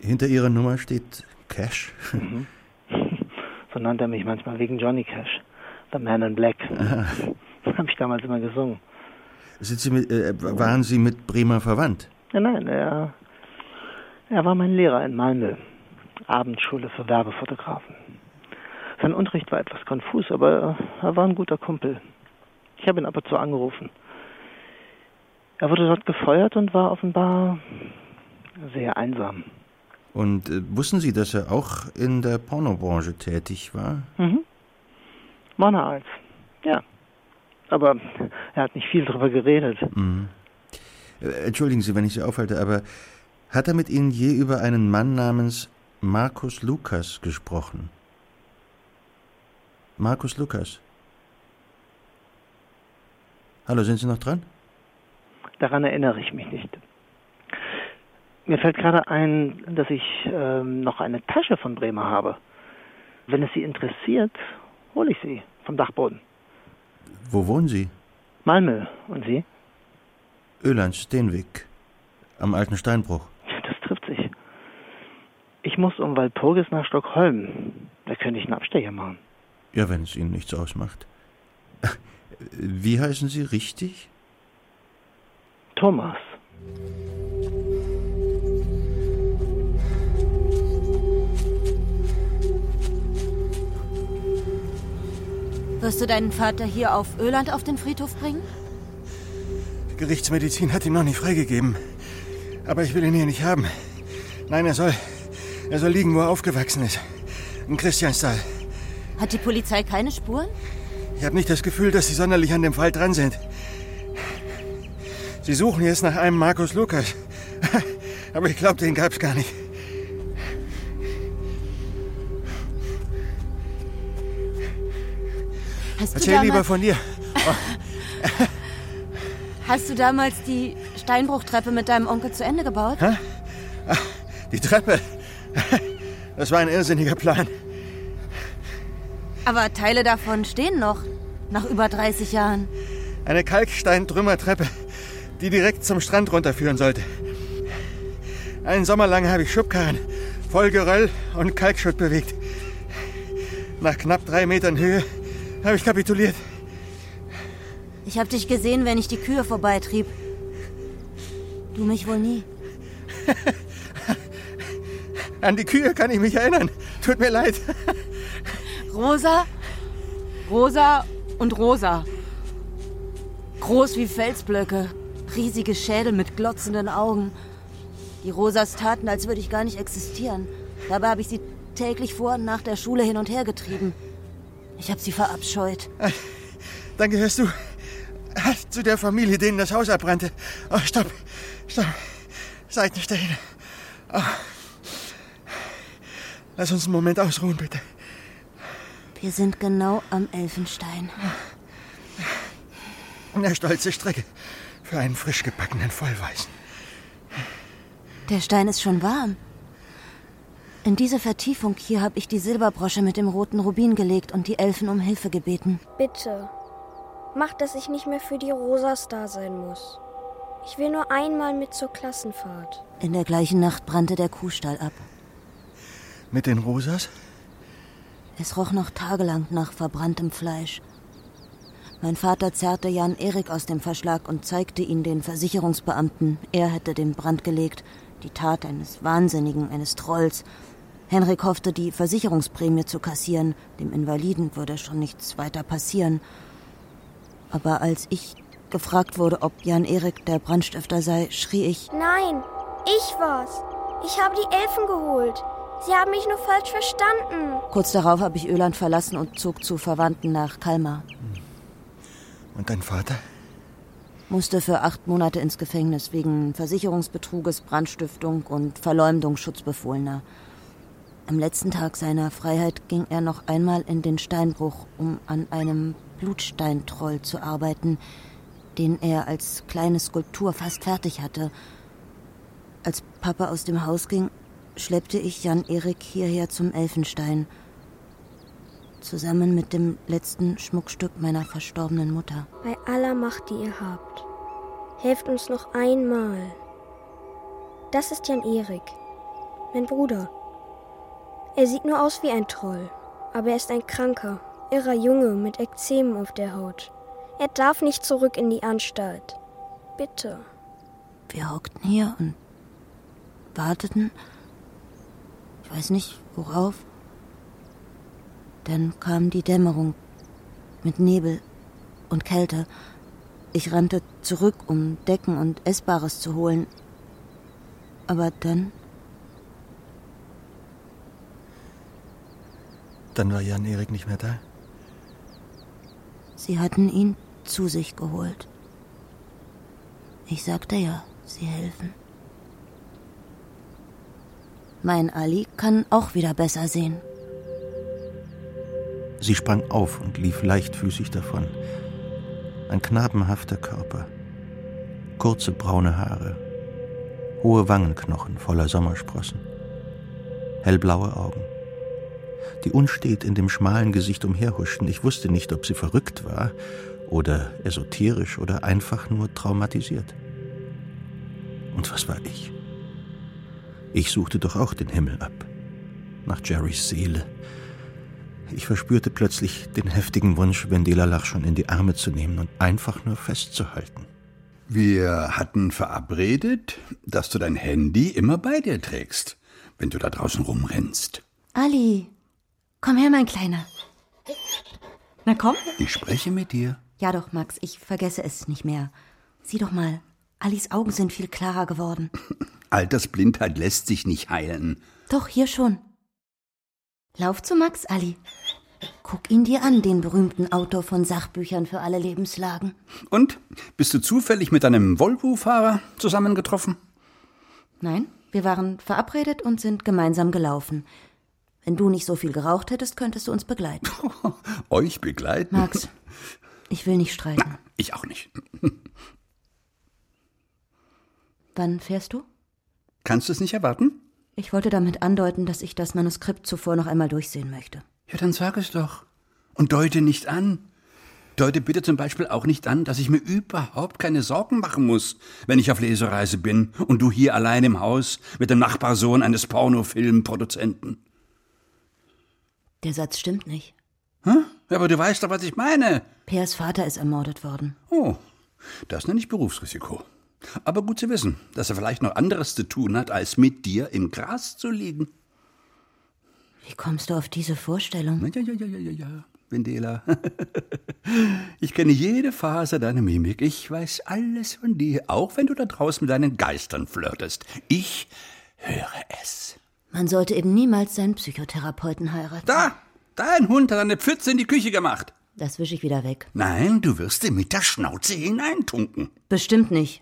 Hinter Ihrer Nummer steht Cash. Mhm. So nannte er mich manchmal wegen Johnny Cash. The Man in Black. Ah. Habe ich damals immer gesungen. Sind Sie mit, äh, waren Sie mit Bremer verwandt? Ja, nein, er, er war mein Lehrer in Malmö. Abendschule für Werbefotografen. Sein Unterricht war etwas konfus, aber er war ein guter Kumpel. Ich habe ihn ab und zu angerufen. Er wurde dort gefeuert und war offenbar sehr einsam. Und äh, wussten Sie, dass er auch in der Pornobranche tätig war? Mhm. Warner als. Ja. Aber er hat nicht viel darüber geredet. Mhm. Äh, Entschuldigen Sie, wenn ich Sie aufhalte, aber hat er mit Ihnen je über einen Mann namens Markus Lukas gesprochen? Markus Lukas. Hallo, sind Sie noch dran? Daran erinnere ich mich nicht. Mir fällt gerade ein, dass ich ähm, noch eine Tasche von Bremer habe. Wenn es Sie interessiert, hole ich sie vom Dachboden. Wo wohnen Sie? Malmö. Und Sie? Öland, Steenweg. Am alten Steinbruch. Das trifft sich. Ich muss um Walpurgis nach Stockholm. Da könnte ich einen Abstecher machen. Ja, wenn es Ihnen nichts ausmacht. Wie heißen Sie richtig? Thomas. Wirst du deinen Vater hier auf Öland auf den Friedhof bringen? Die Gerichtsmedizin hat ihn noch nicht freigegeben. Aber ich will ihn hier nicht haben. Nein, er soll. Er soll liegen, wo er aufgewachsen ist. In Christiansthal. Hat die Polizei keine Spuren? Ich habe nicht das Gefühl, dass sie sonderlich an dem Fall dran sind. Sie suchen jetzt nach einem Markus Lukas. Aber ich glaube, den gab's gar nicht. Hast Erzähl lieber von dir. Hast du damals die Steinbruchtreppe mit deinem Onkel zu Ende gebaut? Hä? Ach, die Treppe. Das war ein irrsinniger Plan. Aber Teile davon stehen noch. Nach über 30 Jahren. Eine Kalksteintrümmertreppe, die direkt zum Strand runterführen sollte. Einen Sommer lang habe ich Schubkarren voll Geröll und Kalkschutt bewegt. Nach knapp drei Metern Höhe habe ich kapituliert. Ich habe dich gesehen, wenn ich die Kühe vorbeitrieb. Du mich wohl nie. An die Kühe kann ich mich erinnern. Tut mir leid. Rosa, rosa und rosa. Groß wie Felsblöcke, riesige Schädel mit glotzenden Augen. Die Rosas taten, als würde ich gar nicht existieren. Dabei habe ich sie täglich vor und nach der Schule hin und her getrieben. Ich habe sie verabscheut. Dann gehörst du zu der Familie, denen das Haus abbrannte. Oh, stopp, stopp. Seid nicht dahin. Oh. Lass uns einen Moment ausruhen, bitte. Wir sind genau am Elfenstein. Eine stolze Strecke für einen frisch gebackenen Vollweißen. Der Stein ist schon warm. In diese Vertiefung hier habe ich die Silberbrosche mit dem roten Rubin gelegt und die Elfen um Hilfe gebeten. Bitte. Mach, dass ich nicht mehr für die Rosas da sein muss. Ich will nur einmal mit zur Klassenfahrt. In der gleichen Nacht brannte der Kuhstall ab. Mit den Rosas? Es roch noch tagelang nach verbranntem Fleisch. Mein Vater zerrte Jan Erik aus dem Verschlag und zeigte ihn den Versicherungsbeamten. Er hätte den Brand gelegt. Die Tat eines Wahnsinnigen, eines Trolls. Henrik hoffte, die Versicherungsprämie zu kassieren. Dem Invaliden würde schon nichts weiter passieren. Aber als ich gefragt wurde, ob Jan Erik der Brandstifter sei, schrie ich: Nein, ich war's. Ich habe die Elfen geholt. Sie haben mich nur falsch verstanden. Kurz darauf habe ich Öland verlassen und zog zu Verwandten nach Kalmar. Und dein Vater? Musste für acht Monate ins Gefängnis wegen Versicherungsbetruges, Brandstiftung und Verleumdung Schutzbefohlener. Am letzten Tag seiner Freiheit ging er noch einmal in den Steinbruch, um an einem Blutsteintroll zu arbeiten, den er als kleine Skulptur fast fertig hatte. Als Papa aus dem Haus ging, schleppte ich Jan Erik hierher zum Elfenstein, zusammen mit dem letzten Schmuckstück meiner verstorbenen Mutter. Bei aller Macht, die ihr habt, helft uns noch einmal. Das ist Jan Erik, mein Bruder. Er sieht nur aus wie ein Troll, aber er ist ein kranker, irrer Junge mit Ekzemen auf der Haut. Er darf nicht zurück in die Anstalt. Bitte. Wir hockten hier und warteten. Ich weiß nicht, worauf. Dann kam die Dämmerung mit Nebel und Kälte. Ich rannte zurück, um Decken und Essbares zu holen. Aber dann. Dann war Jan Erik nicht mehr da. Sie hatten ihn zu sich geholt. Ich sagte ja, sie helfen. Mein Ali kann auch wieder besser sehen. Sie sprang auf und lief leichtfüßig davon. Ein knabenhafter Körper, kurze braune Haare, hohe Wangenknochen voller Sommersprossen, hellblaue Augen, die unstet in dem schmalen Gesicht umherhuschten. Ich wusste nicht, ob sie verrückt war oder esoterisch oder einfach nur traumatisiert. Und was war ich? Ich suchte doch auch den Himmel ab, nach Jerrys Seele. Ich verspürte plötzlich den heftigen Wunsch, Wendela Lach schon in die Arme zu nehmen und einfach nur festzuhalten. Wir hatten verabredet, dass du dein Handy immer bei dir trägst, wenn du da draußen rumrennst. Ali, komm her, mein Kleiner. Na komm. Ich spreche mit dir. Ja doch, Max, ich vergesse es nicht mehr. Sieh doch mal, Alis Augen sind viel klarer geworden. Altersblindheit lässt sich nicht heilen. Doch, hier schon. Lauf zu Max, Ali. Guck ihn dir an, den berühmten Autor von Sachbüchern für alle Lebenslagen. Und? Bist du zufällig mit einem Volvo-Fahrer zusammengetroffen? Nein, wir waren verabredet und sind gemeinsam gelaufen. Wenn du nicht so viel geraucht hättest, könntest du uns begleiten. Euch begleiten? Max, ich will nicht streiten. Ich auch nicht. Wann fährst du? Kannst du es nicht erwarten? Ich wollte damit andeuten, dass ich das Manuskript zuvor noch einmal durchsehen möchte. Ja, dann sag es doch. Und deute nicht an. Deute bitte zum Beispiel auch nicht an, dass ich mir überhaupt keine Sorgen machen muss, wenn ich auf Lesereise bin und du hier allein im Haus mit dem Nachbarsohn eines Pornofilmproduzenten. Der Satz stimmt nicht. Ja, aber du weißt doch, was ich meine. Pers Vater ist ermordet worden. Oh, das nenne ich Berufsrisiko. Aber gut zu wissen, dass er vielleicht noch anderes zu tun hat, als mit dir im Gras zu liegen. Wie kommst du auf diese Vorstellung? Ja, ja, ja, ja, ja, ja. Vendela. Ich kenne jede Phase deiner Mimik. Ich weiß alles von dir, auch wenn du da draußen mit deinen Geistern flirtest. Ich höre es. Man sollte eben niemals seinen Psychotherapeuten heiraten. Da! Dein Hund hat eine Pfütze in die Küche gemacht. Das wische ich wieder weg. Nein, du wirst ihm mit der Schnauze hineintunken. Bestimmt nicht.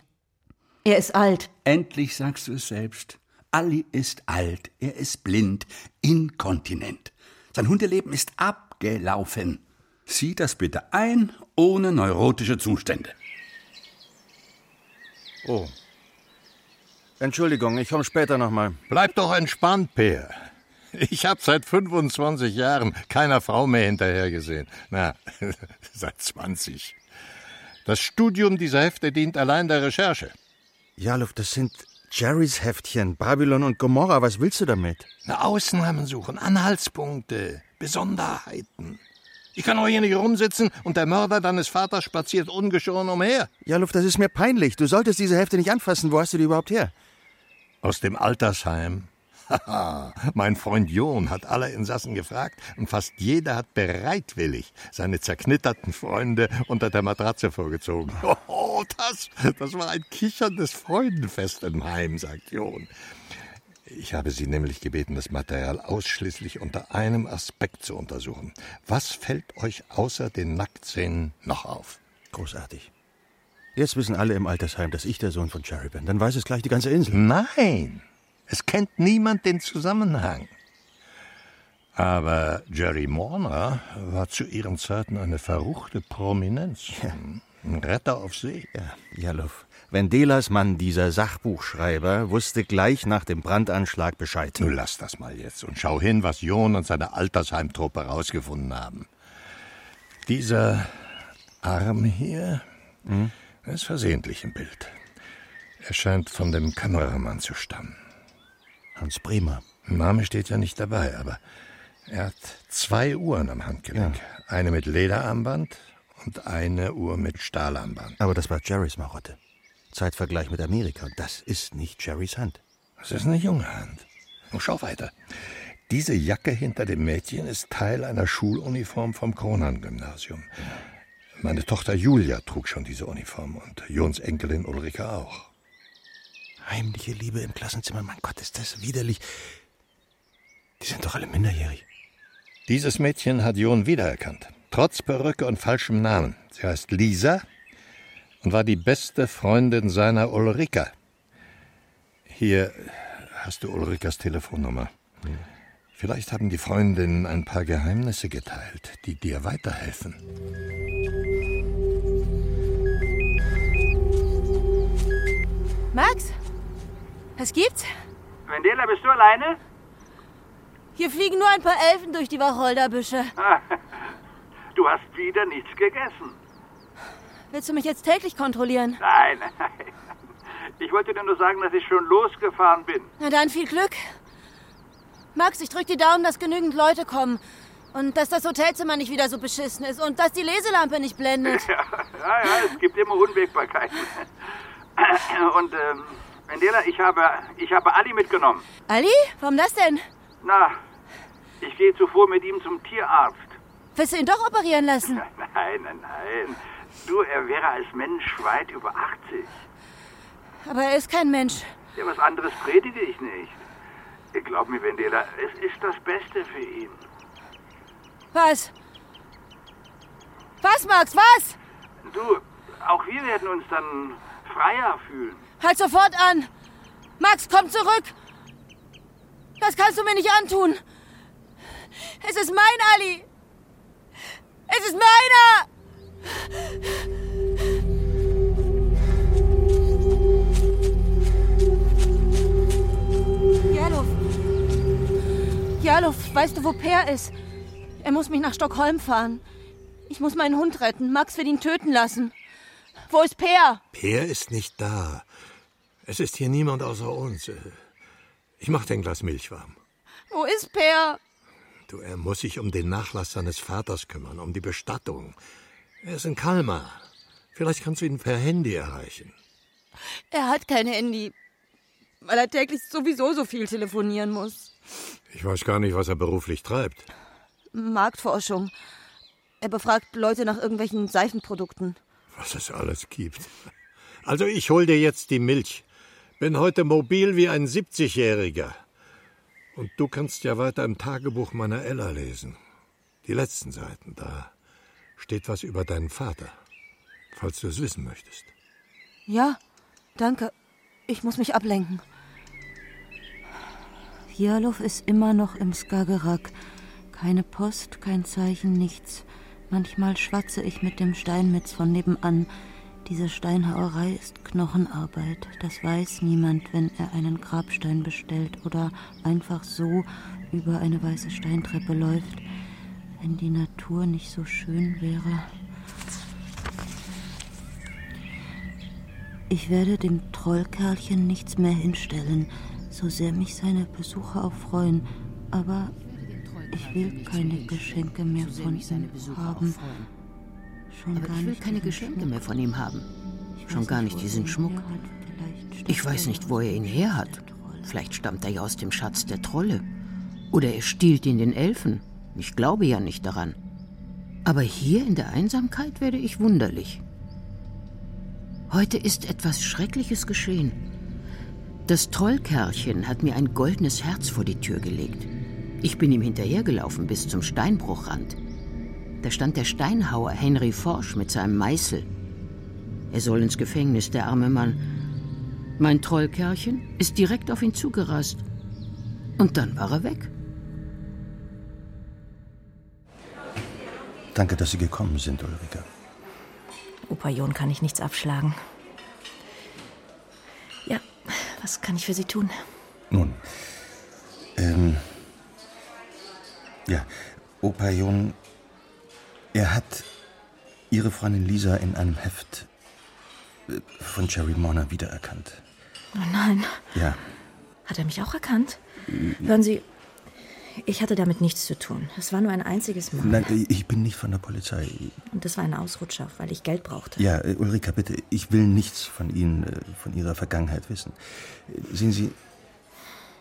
Er ist alt. Endlich sagst du es selbst. Ali ist alt, er ist blind, inkontinent. Sein Hundeleben ist abgelaufen. Sieh das bitte ein, ohne neurotische Zustände. Oh. Entschuldigung, ich komme später nochmal. Bleib doch entspannt, Peer. Ich habe seit 25 Jahren keiner Frau mehr hinterhergesehen. Na, seit 20. Das Studium dieser Hefte dient allein der Recherche. Ja, Luft, das sind Jerrys Heftchen, Babylon und Gomorra. Was willst du damit? Na, Ausnahmen suchen, Anhaltspunkte, Besonderheiten. Ich kann auch hier nicht rumsitzen und der Mörder deines Vaters spaziert ungeschoren umher. Ja, Luft, das ist mir peinlich. Du solltest diese Hefte nicht anfassen. Wo hast du die überhaupt her? Aus dem Altersheim. Haha, mein Freund John hat alle Insassen gefragt und fast jeder hat bereitwillig seine zerknitterten Freunde unter der Matratze vorgezogen. Oh, das, das war ein kicherndes Freudenfest im Heim, sagt John. Ich habe Sie nämlich gebeten, das Material ausschließlich unter einem Aspekt zu untersuchen. Was fällt euch außer den Nacktszenen noch auf? Großartig. Jetzt wissen alle im Altersheim, dass ich der Sohn von Jerry bin. Dann weiß es gleich die ganze Insel. Nein, es kennt niemand den Zusammenhang. Aber Jerry Morner war zu ihren Zeiten eine verruchte Prominenz. Ja. Ein Retter auf See. Ja, Jalov. Vendelas Mann, dieser Sachbuchschreiber, wusste gleich nach dem Brandanschlag Bescheid. Nun lass das mal jetzt und schau hin, was John und seine Altersheimtruppe rausgefunden haben. Dieser Arm hier Hm? ist versehentlich im Bild. Er scheint von dem Kameramann zu stammen. Hans Bremer. Name steht ja nicht dabei, aber er hat zwei Uhren am Handgelenk. Eine mit Lederarmband und eine Uhr mit Stahlarmband. Aber das war Jerrys Marotte. Zeitvergleich mit Amerika. Das ist nicht Jerrys Hand. Das ist eine junge Hand. Und schau weiter. Diese Jacke hinter dem Mädchen ist Teil einer Schuluniform vom Kronan-Gymnasium. Meine Tochter Julia trug schon diese Uniform und Jons Enkelin Ulrike auch. Heimliche Liebe im Klassenzimmer. Mein Gott, ist das widerlich. Die sind doch alle minderjährig. Dieses Mädchen hat Jon wiedererkannt. Trotz Perücke und falschem Namen. Sie heißt Lisa und war die beste Freundin seiner Ulrika. Hier hast du Ulrikas Telefonnummer. Vielleicht haben die Freundinnen ein paar Geheimnisse geteilt, die dir weiterhelfen. Max? Was gibt's? Vendela, bist du alleine? Hier fliegen nur ein paar Elfen durch die Wacholderbüsche. Du hast wieder nichts gegessen. Willst du mich jetzt täglich kontrollieren? Nein, nein. Ich wollte dir nur sagen, dass ich schon losgefahren bin. Na dann viel Glück. Max, ich drück die Daumen, dass genügend Leute kommen. Und dass das Hotelzimmer nicht wieder so beschissen ist. Und dass die Leselampe nicht blendet. Ja, ja, ja es gibt immer Unwägbarkeiten. Und, ähm, Vendela, ich habe, ich habe Ali mitgenommen. Ali? Warum das denn? Na, ich gehe zuvor mit ihm zum Tierarzt. Willst du ihn doch operieren lassen? Nein, nein, nein. Du, er wäre als Mensch weit über 80. Aber er ist kein Mensch. Ja, was anderes predige ich nicht. Glaub mir, Vendela, es ist das Beste für ihn. Was? Was, Max, was? Du, auch wir werden uns dann freier fühlen. Halt sofort an! Max, komm zurück! Das kannst du mir nicht antun! Es ist mein Ali! Es ist meiner! Jarlov! Jarlov, weißt du, wo Per ist? Er muss mich nach Stockholm fahren. Ich muss meinen Hund retten. Max will ihn töten lassen. Wo ist Per? Per ist nicht da. Es ist hier niemand außer uns. Ich mach dir ein Glas Milch warm. Wo ist Per? Du, er muss sich um den Nachlass seines Vaters kümmern, um die Bestattung. Er ist in Kalmar. Vielleicht kannst du ihn per Handy erreichen. Er hat kein Handy, weil er täglich sowieso so viel telefonieren muss. Ich weiß gar nicht, was er beruflich treibt. Marktforschung. Er befragt Leute nach irgendwelchen Seifenprodukten. Was es alles gibt. Also ich hol dir jetzt die Milch. Bin heute mobil wie ein 70-Jähriger. Und du kannst ja weiter im Tagebuch meiner Ella lesen. Die letzten Seiten, da steht was über deinen Vater. Falls du es wissen möchtest. Ja, danke. Ich muss mich ablenken. Jarlov ist immer noch im Skagerrak. Keine Post, kein Zeichen, nichts. Manchmal schwatze ich mit dem Steinmetz von nebenan. Diese Steinhauerei ist Knochenarbeit. Das weiß niemand, wenn er einen Grabstein bestellt oder einfach so über eine weiße Steintreppe läuft. Wenn die Natur nicht so schön wäre. Ich werde dem Trollkerlchen nichts mehr hinstellen, so sehr mich seine Besucher auch freuen. Aber ich will keine Geschenke mehr von ihm haben. Aber ich will keine Geschenke mehr von ihm haben. Schon gar nicht, diesen Schmuck. Ich weiß nicht, wo er ihn her hat. Vielleicht stammt er ja aus dem Schatz der Trolle. Oder er stiehlt ihn den Elfen. Ich glaube ja nicht daran. Aber hier in der Einsamkeit werde ich wunderlich. Heute ist etwas Schreckliches geschehen. Das Trollkerlchen hat mir ein goldenes Herz vor die Tür gelegt. Ich bin ihm hinterhergelaufen bis zum Steinbruchrand. Da stand der Steinhauer Henry Forsch mit seinem Meißel. Er soll ins Gefängnis, der arme Mann. Mein Trollkerlchen ist direkt auf ihn zugerast. Und dann war er weg. Danke, dass Sie gekommen sind, Ulrike. Opa Jon kann ich nichts abschlagen. Ja, was kann ich für Sie tun? Nun, ähm, ja, Opa Jon, er hat Ihre Freundin Lisa in einem Heft äh, von Jerry Morner wiedererkannt. Oh nein, Ja, hat er mich auch erkannt? Hören Sie, ich hatte damit nichts zu tun. Es war nur ein einziges Mal. nein, ich bin nicht von der Polizei. Und das war ein Ausrutscher, weil ich Geld brauchte. Ja, äh, Ulrika, bitte, ich will nichts von Ihnen, äh, von Ihrer Vergangenheit wissen. Sehen Sie,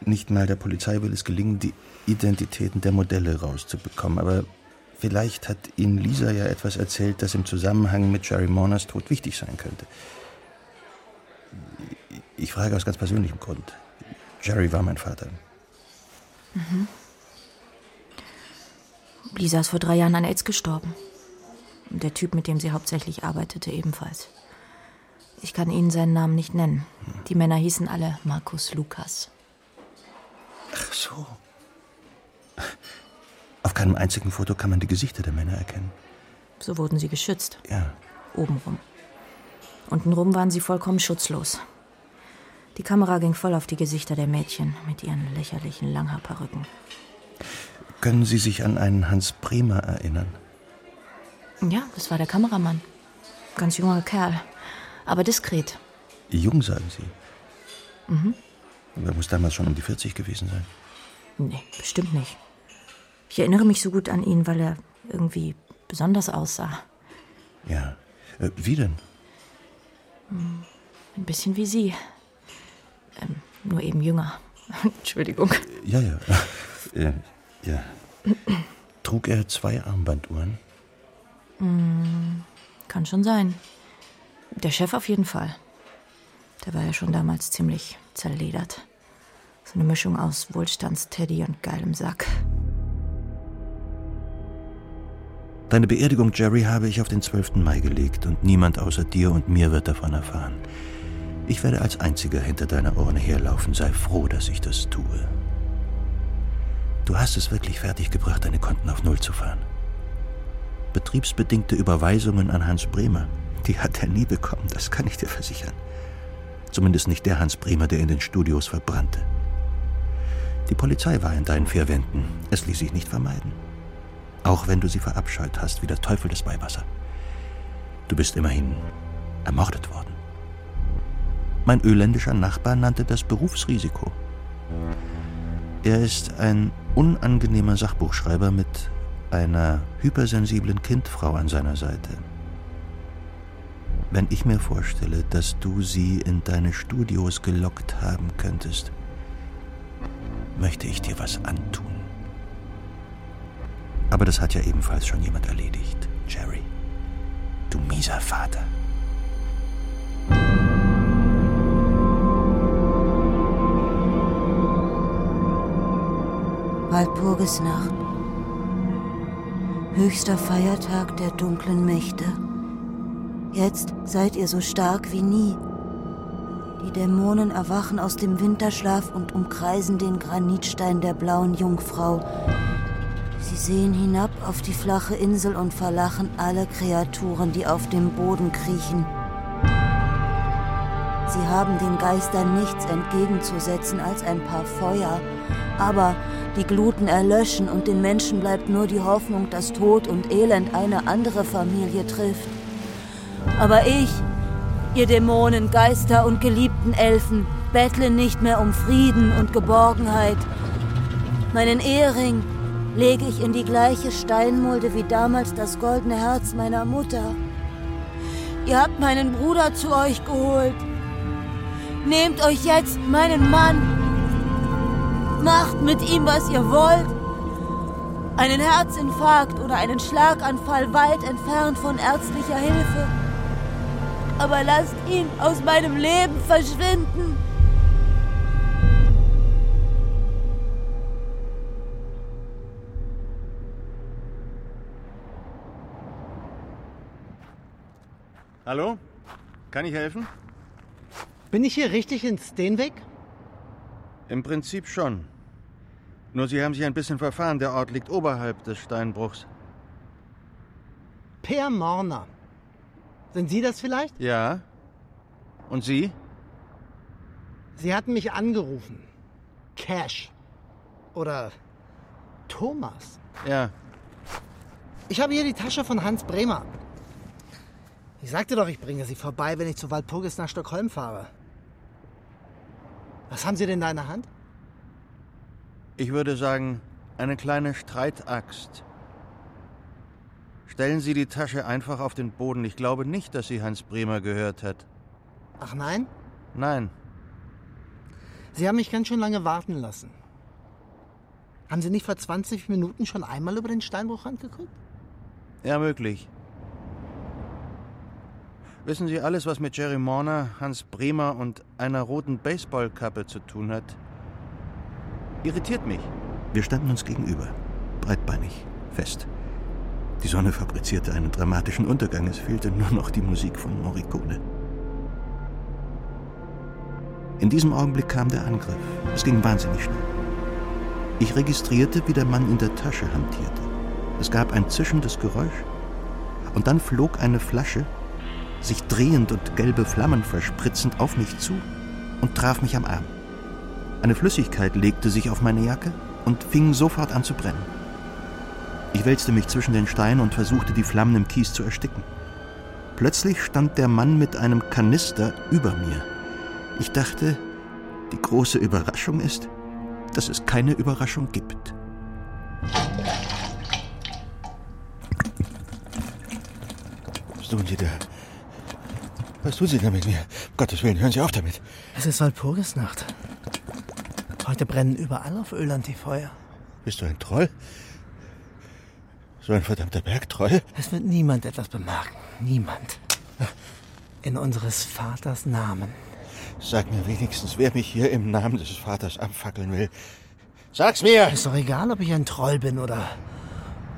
nicht mal der Polizei will es gelingen, die Identitäten der Modelle rauszubekommen, aber vielleicht hat Ihnen Lisa ja etwas erzählt, das im Zusammenhang mit Jerry Morners Tod wichtig sein könnte. Ich frage aus ganz persönlichem Grund. Jerry war mein Vater. Mhm. Lisa ist vor drei Jahren an AIDS gestorben. Und der Typ, mit dem sie hauptsächlich arbeitete, ebenfalls. Ich kann Ihnen seinen Namen nicht nennen. Die Männer hießen alle Markus Lukas. Ach so. Auf keinem einzigen Foto kann man die Gesichter der Männer erkennen. So wurden sie geschützt. Ja. Obenrum. Untenrum waren sie vollkommen schutzlos. Die Kamera ging voll auf die Gesichter der Mädchen mit ihren lächerlichen Langhaarperücken. Können Sie sich an einen Hans Bremer erinnern? Ja, das war der Kameramann. Ganz junger Kerl. Aber diskret. Jung, sagen Sie. Mhm. Er muss damals schon um die 40 gewesen sein. Nee, bestimmt nicht. Ich erinnere mich so gut an ihn, weil er irgendwie besonders aussah. Ja. Äh, wie denn? Hm, Ein bisschen wie Sie. Ähm, nur eben jünger. Entschuldigung. Ja, ja. Äh, ja. Trug er zwei Armbanduhren? Hm, kann schon sein. Der Chef auf jeden Fall. Der war ja schon damals ziemlich zerledert. So eine Mischung aus Wohlstandsteddy und geilem Sack. Deine Beerdigung, Jerry, habe ich auf den 12. Mai gelegt und niemand außer dir und mir wird davon erfahren. Ich werde als Einziger hinter deiner Urne herlaufen. Sei froh, dass ich das tue. Du hast es wirklich fertiggebracht, deine Konten auf Null zu fahren. Betriebsbedingte Überweisungen an Hans Bremer, die hat er nie bekommen, das kann ich dir versichern. Zumindest nicht der Hans Bremer, der in den Studios verbrannte. Die Polizei war in deinen vier Wänden. Es ließ sich nicht vermeiden. Auch wenn du sie verabscheut hast, wie der Teufel des Weihwasser. Du bist immerhin ermordet worden. Mein öländischer Nachbar nannte das Berufsrisiko. Er ist ein unangenehmer Sachbuchschreiber mit einer hypersensiblen Kindfrau an seiner Seite. Wenn ich mir vorstelle, dass du sie in deine Studios gelockt haben könntest, möchte ich dir was antun. Aber das hat ja ebenfalls schon jemand erledigt, Jerry. Du mieser Vater. Walpurgisnacht. Höchster Feiertag der dunklen Mächte. Jetzt seid ihr so stark wie nie. Die Dämonen erwachen aus dem Winterschlaf und umkreisen den Granitstein der blauen Jungfrau. Sie sehen hinab auf die flache Insel und verlachen alle Kreaturen, die auf dem Boden kriechen. Sie haben den Geistern nichts entgegenzusetzen als ein paar Feuer, aber die Gluten erlöschen und den Menschen bleibt nur die Hoffnung, dass Tod und Elend eine andere Familie trifft. Aber ich, ihr Dämonen, Geister und geliebten Elfen, bettle nicht mehr um Frieden und Geborgenheit. Meinen Ehering lege ich in die gleiche Steinmulde wie damals das goldene Herz meiner Mutter. Ihr habt meinen Bruder zu euch geholt. Nehmt euch jetzt meinen Mann Macht mit ihm, was ihr wollt. Einen Herzinfarkt oder einen Schlaganfall weit entfernt von ärztlicher Hilfe. Aber lasst ihn aus meinem Leben verschwinden. Hallo? Kann ich helfen? Bin ich hier richtig in Steenweg? Im Prinzip schon. Nur Sie haben sich ein bisschen verfahren. Der Ort liegt oberhalb des Steinbruchs. Per Morner. Sind Sie das vielleicht? Ja. Und Sie? Sie hatten mich angerufen. Cash. Oder Thomas. Ja. Ich habe hier die Tasche von Hans Bremer. Ich sagte doch, ich bringe sie vorbei, wenn ich zu Walpurgis nach Stockholm fahre. Was haben Sie denn da in der Hand? Ich würde sagen, eine kleine Streitaxt. Stellen Sie die Tasche einfach auf den Boden. Ich glaube nicht, dass sie Hans Bremer gehört hat. Ach nein? Nein. Sie haben mich ganz schön lange warten lassen. Haben Sie nicht vor 20 Minuten schon einmal über den Steinbruchrand geguckt? Ja, möglich. Wissen Sie, alles, was mit Jerry Morner, Hans Bremer und einer roten Baseballkappe zu tun hat, irritiert mich. Wir standen uns gegenüber, breitbeinig, fest. Die Sonne fabrizierte einen dramatischen Untergang, es fehlte nur noch die Musik von Morricone. In diesem Augenblick kam der Angriff. Es ging wahnsinnig schnell. Ich registrierte, wie der Mann in der Tasche hantierte. Es gab ein zischendes Geräusch und dann flog eine Flasche, sich drehend und gelbe Flammen verspritzend, auf mich zu und traf mich am Arm. Eine Flüssigkeit legte sich auf meine Jacke und fing sofort an zu brennen. Ich wälzte mich zwischen den Steinen und versuchte, die Flammen im Kies zu ersticken. Plötzlich stand der Mann mit einem Kanister über mir. Ich dachte, die große Überraschung ist, dass es keine Überraschung gibt. Was tun Sie da? Was tun Sie da mit mir? Um Gottes Willen, hören Sie auf damit. Es ist Walpurgisnacht. Heute brennen überall auf Öland die Feuer. Bist du ein Troll? So ein verdammter Bergtroll? Es wird niemand etwas bemerken. Niemand. In unseres Vaters Namen. Sag mir wenigstens, wer mich hier im Namen des Vaters abfackeln will. Sag's mir! Ist doch egal, ob ich ein Troll bin oder.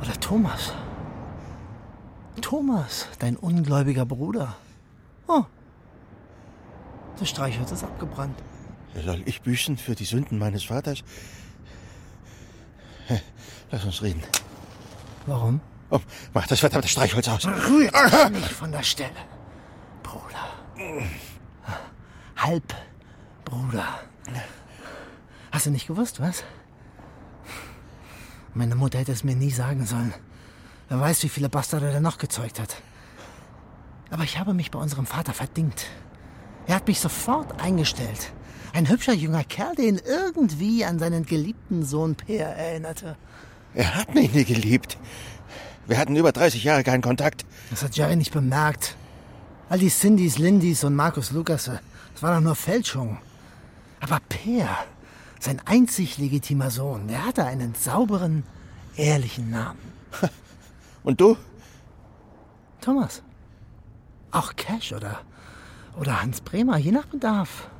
oder Thomas. Thomas, dein ungläubiger Bruder. Oh. Das Streichholz ist abgebrannt. Soll ich büßen für die Sünden meines Vaters? Lass uns reden. Warum? Oh, mach das verdammte Streichholz aus. Rührt dich nicht von der Stelle. Bruder. Halbbruder. Hast du nicht gewusst, was? Meine Mutter hätte es mir nie sagen sollen. Wer weiß, wie viele Bastarde er noch gezeugt hat. Aber ich habe mich bei unserem Vater verdingt. Er hat mich sofort eingestellt. Ein hübscher junger Kerl, der ihn irgendwie an seinen geliebten Sohn Peer erinnerte. Er hat mich nie geliebt. Wir hatten über 30 Jahre keinen Kontakt. Das hat Jerry nicht bemerkt. All die Cindys, Lindys und Markus Lukasse, das war doch nur Fälschung. Aber Peer, sein einzig legitimer Sohn, der hatte einen sauberen, ehrlichen Namen. Und du? Thomas. Auch Cash oder, oder Hans Bremer, je nach Bedarf.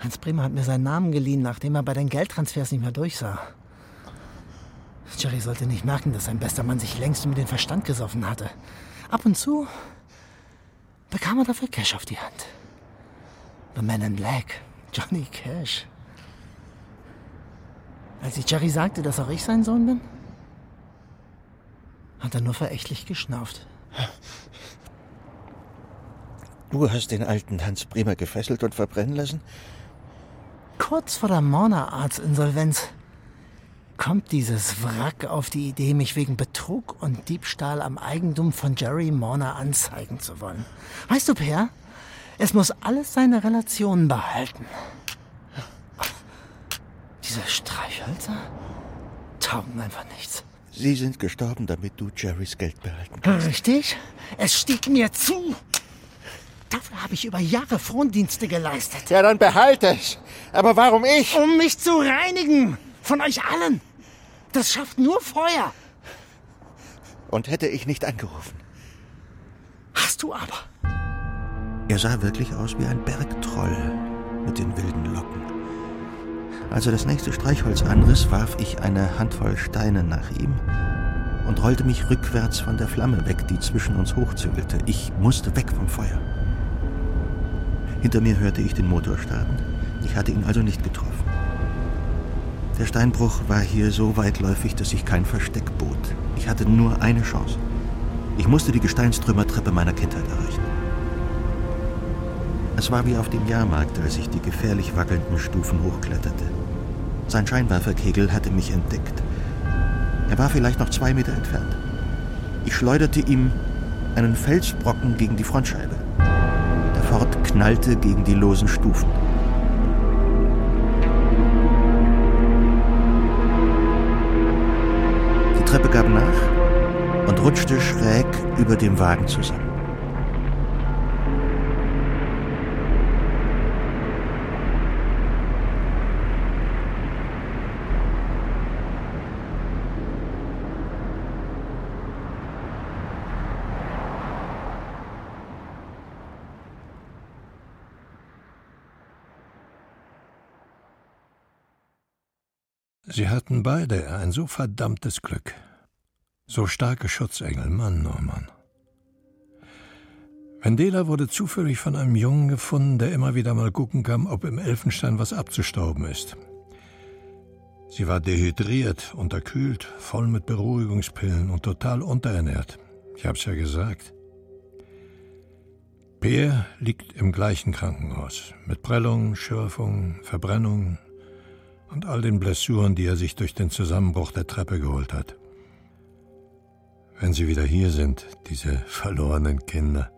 Hans Bremer hat mir seinen Namen geliehen, nachdem er bei den Geldtransfers nicht mehr durchsah. Jerry sollte nicht merken, dass sein bester Mann sich längst um den Verstand gesoffen hatte. Ab und zu bekam er dafür Cash auf die Hand. The Man in Black, Johnny Cash. Als ich Jerry sagte, dass auch ich sein Sohn bin, hat er nur verächtlich geschnauft. Du hast den alten Hans Bremer gefesselt und verbrennen lassen? Kurz vor der Morner Arts Insolvenz kommt dieses Wrack auf die Idee, mich wegen Betrug und Diebstahl am Eigentum von Jerry Morner anzeigen zu wollen. Weißt du, Per, es muss alles seine Relationen behalten. Diese Streichhölzer taugen einfach nichts. Sie sind gestorben, damit du Jerrys Geld behalten kannst. Richtig? Es stieg mir zu. Dafür habe ich über Jahre Frondienste geleistet. Ja, dann behalte es. Aber warum ich? Um mich zu reinigen. Von euch allen. Das schafft nur Feuer. Und hätte ich nicht angerufen. Hast du aber. Er sah wirklich aus wie ein Bergtroll mit den wilden Locken. Als er das nächste Streichholz anriss, warf ich eine Handvoll Steine nach ihm und rollte mich rückwärts von der Flamme weg, die zwischen uns hochzüngelte. Ich musste weg vom Feuer. Hinter mir hörte ich den Motor starten. Ich hatte ihn also nicht getroffen. Der Steinbruch war hier so weitläufig, dass ich kein Versteck bot. Ich hatte nur eine Chance. Ich musste die Gesteinstrümmertreppe meiner Kindheit erreichen. Es war wie auf dem Jahrmarkt, als ich die gefährlich wackelnden Stufen hochkletterte. Sein Scheinwerferkegel hatte mich entdeckt. Er war vielleicht noch zwei Meter entfernt. Ich schleuderte ihm einen Felsbrocken gegen die Frontscheibe. Der Ford knallte gegen die losen Stufen. Die Treppe gab nach und rutschte schräg über dem Wagen zusammen. Sie hatten beide ein so verdammtes Glück. So starke Schutzengel, Mann, oh Mann. Vendela wurde zufällig von einem Jungen gefunden, der immer wieder mal gucken kam, ob im Elfenstein was abzustauben ist. Sie war dehydriert, unterkühlt, voll mit Beruhigungspillen und total unterernährt. Ich hab's ja gesagt. Peer liegt im gleichen Krankenhaus, mit Prellungen, Schürfungen, Verbrennungen und all den Blessuren, die er sich durch den Zusammenbruch der Treppe geholt hat. Wenn sie wieder hier sind, diese verlorenen Kinder,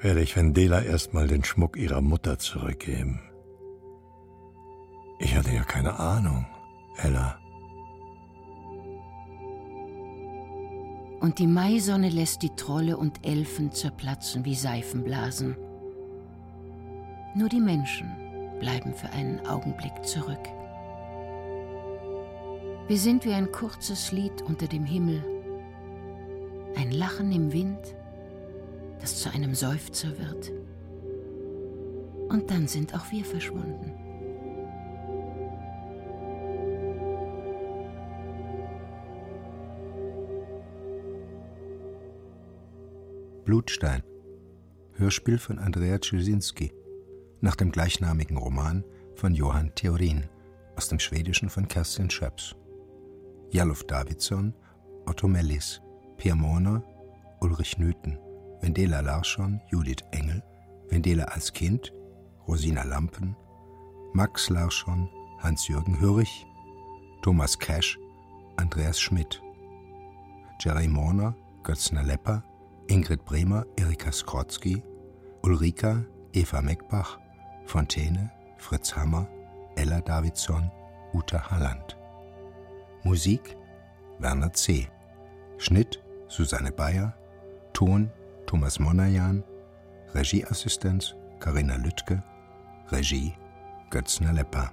werde ich Vendela erstmal den Schmuck ihrer Mutter zurückgeben. Ich hatte ja keine Ahnung, Ella. Und die Maisonne lässt die Trolle und Elfen zerplatzen wie Seifenblasen. Nur die Menschen bleiben für einen Augenblick zurück. Wir sind wie ein kurzes Lied unter dem Himmel, ein Lachen im Wind, das zu einem Seufzer wird, Und dann sind auch wir verschwunden. Blutstein. Hörspiel von Andrea Czersinski. Nach dem gleichnamigen Roman von Johann Theorin. Aus dem Schwedischen von Kerstin Schöps. Jaluf Davidsson, Otto Mellis, Pierre Mohner, Ulrich Nüten, Wendela Larsson, Judith Engel, Wendela als Kind, Rosina Lampen, Max Larsson, Hans-Jürgen Hürrich, Thomas Cash, Andreas Schmidt, Jerry Morner, Götzner Lepper, Ingrid Bremer, Erika Skrotzki, Ulrika, Eva Meckbach, Fontäne, Fritz Hammer, Ella Davidson, Uta Halland. Musik Werner C. Schnitt Susanne Bayer, Ton Thomas Monajan, Regieassistenz Karina Lüttke, Regie Götzner Lepper.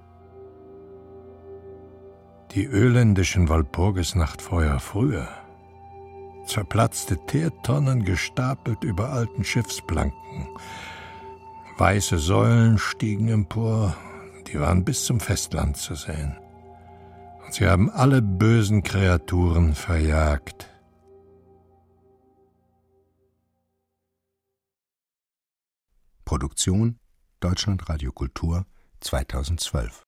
Die öländischen Walpurgisnachtfeuer früher. Zerplatzte Teertonnen gestapelt über alten Schiffsplanken. Weiße Säulen stiegen empor, die waren bis zum Festland zu sehen. Sie haben alle bösen Kreaturen verjagt. Produktion Deutschlandradio Kultur 2012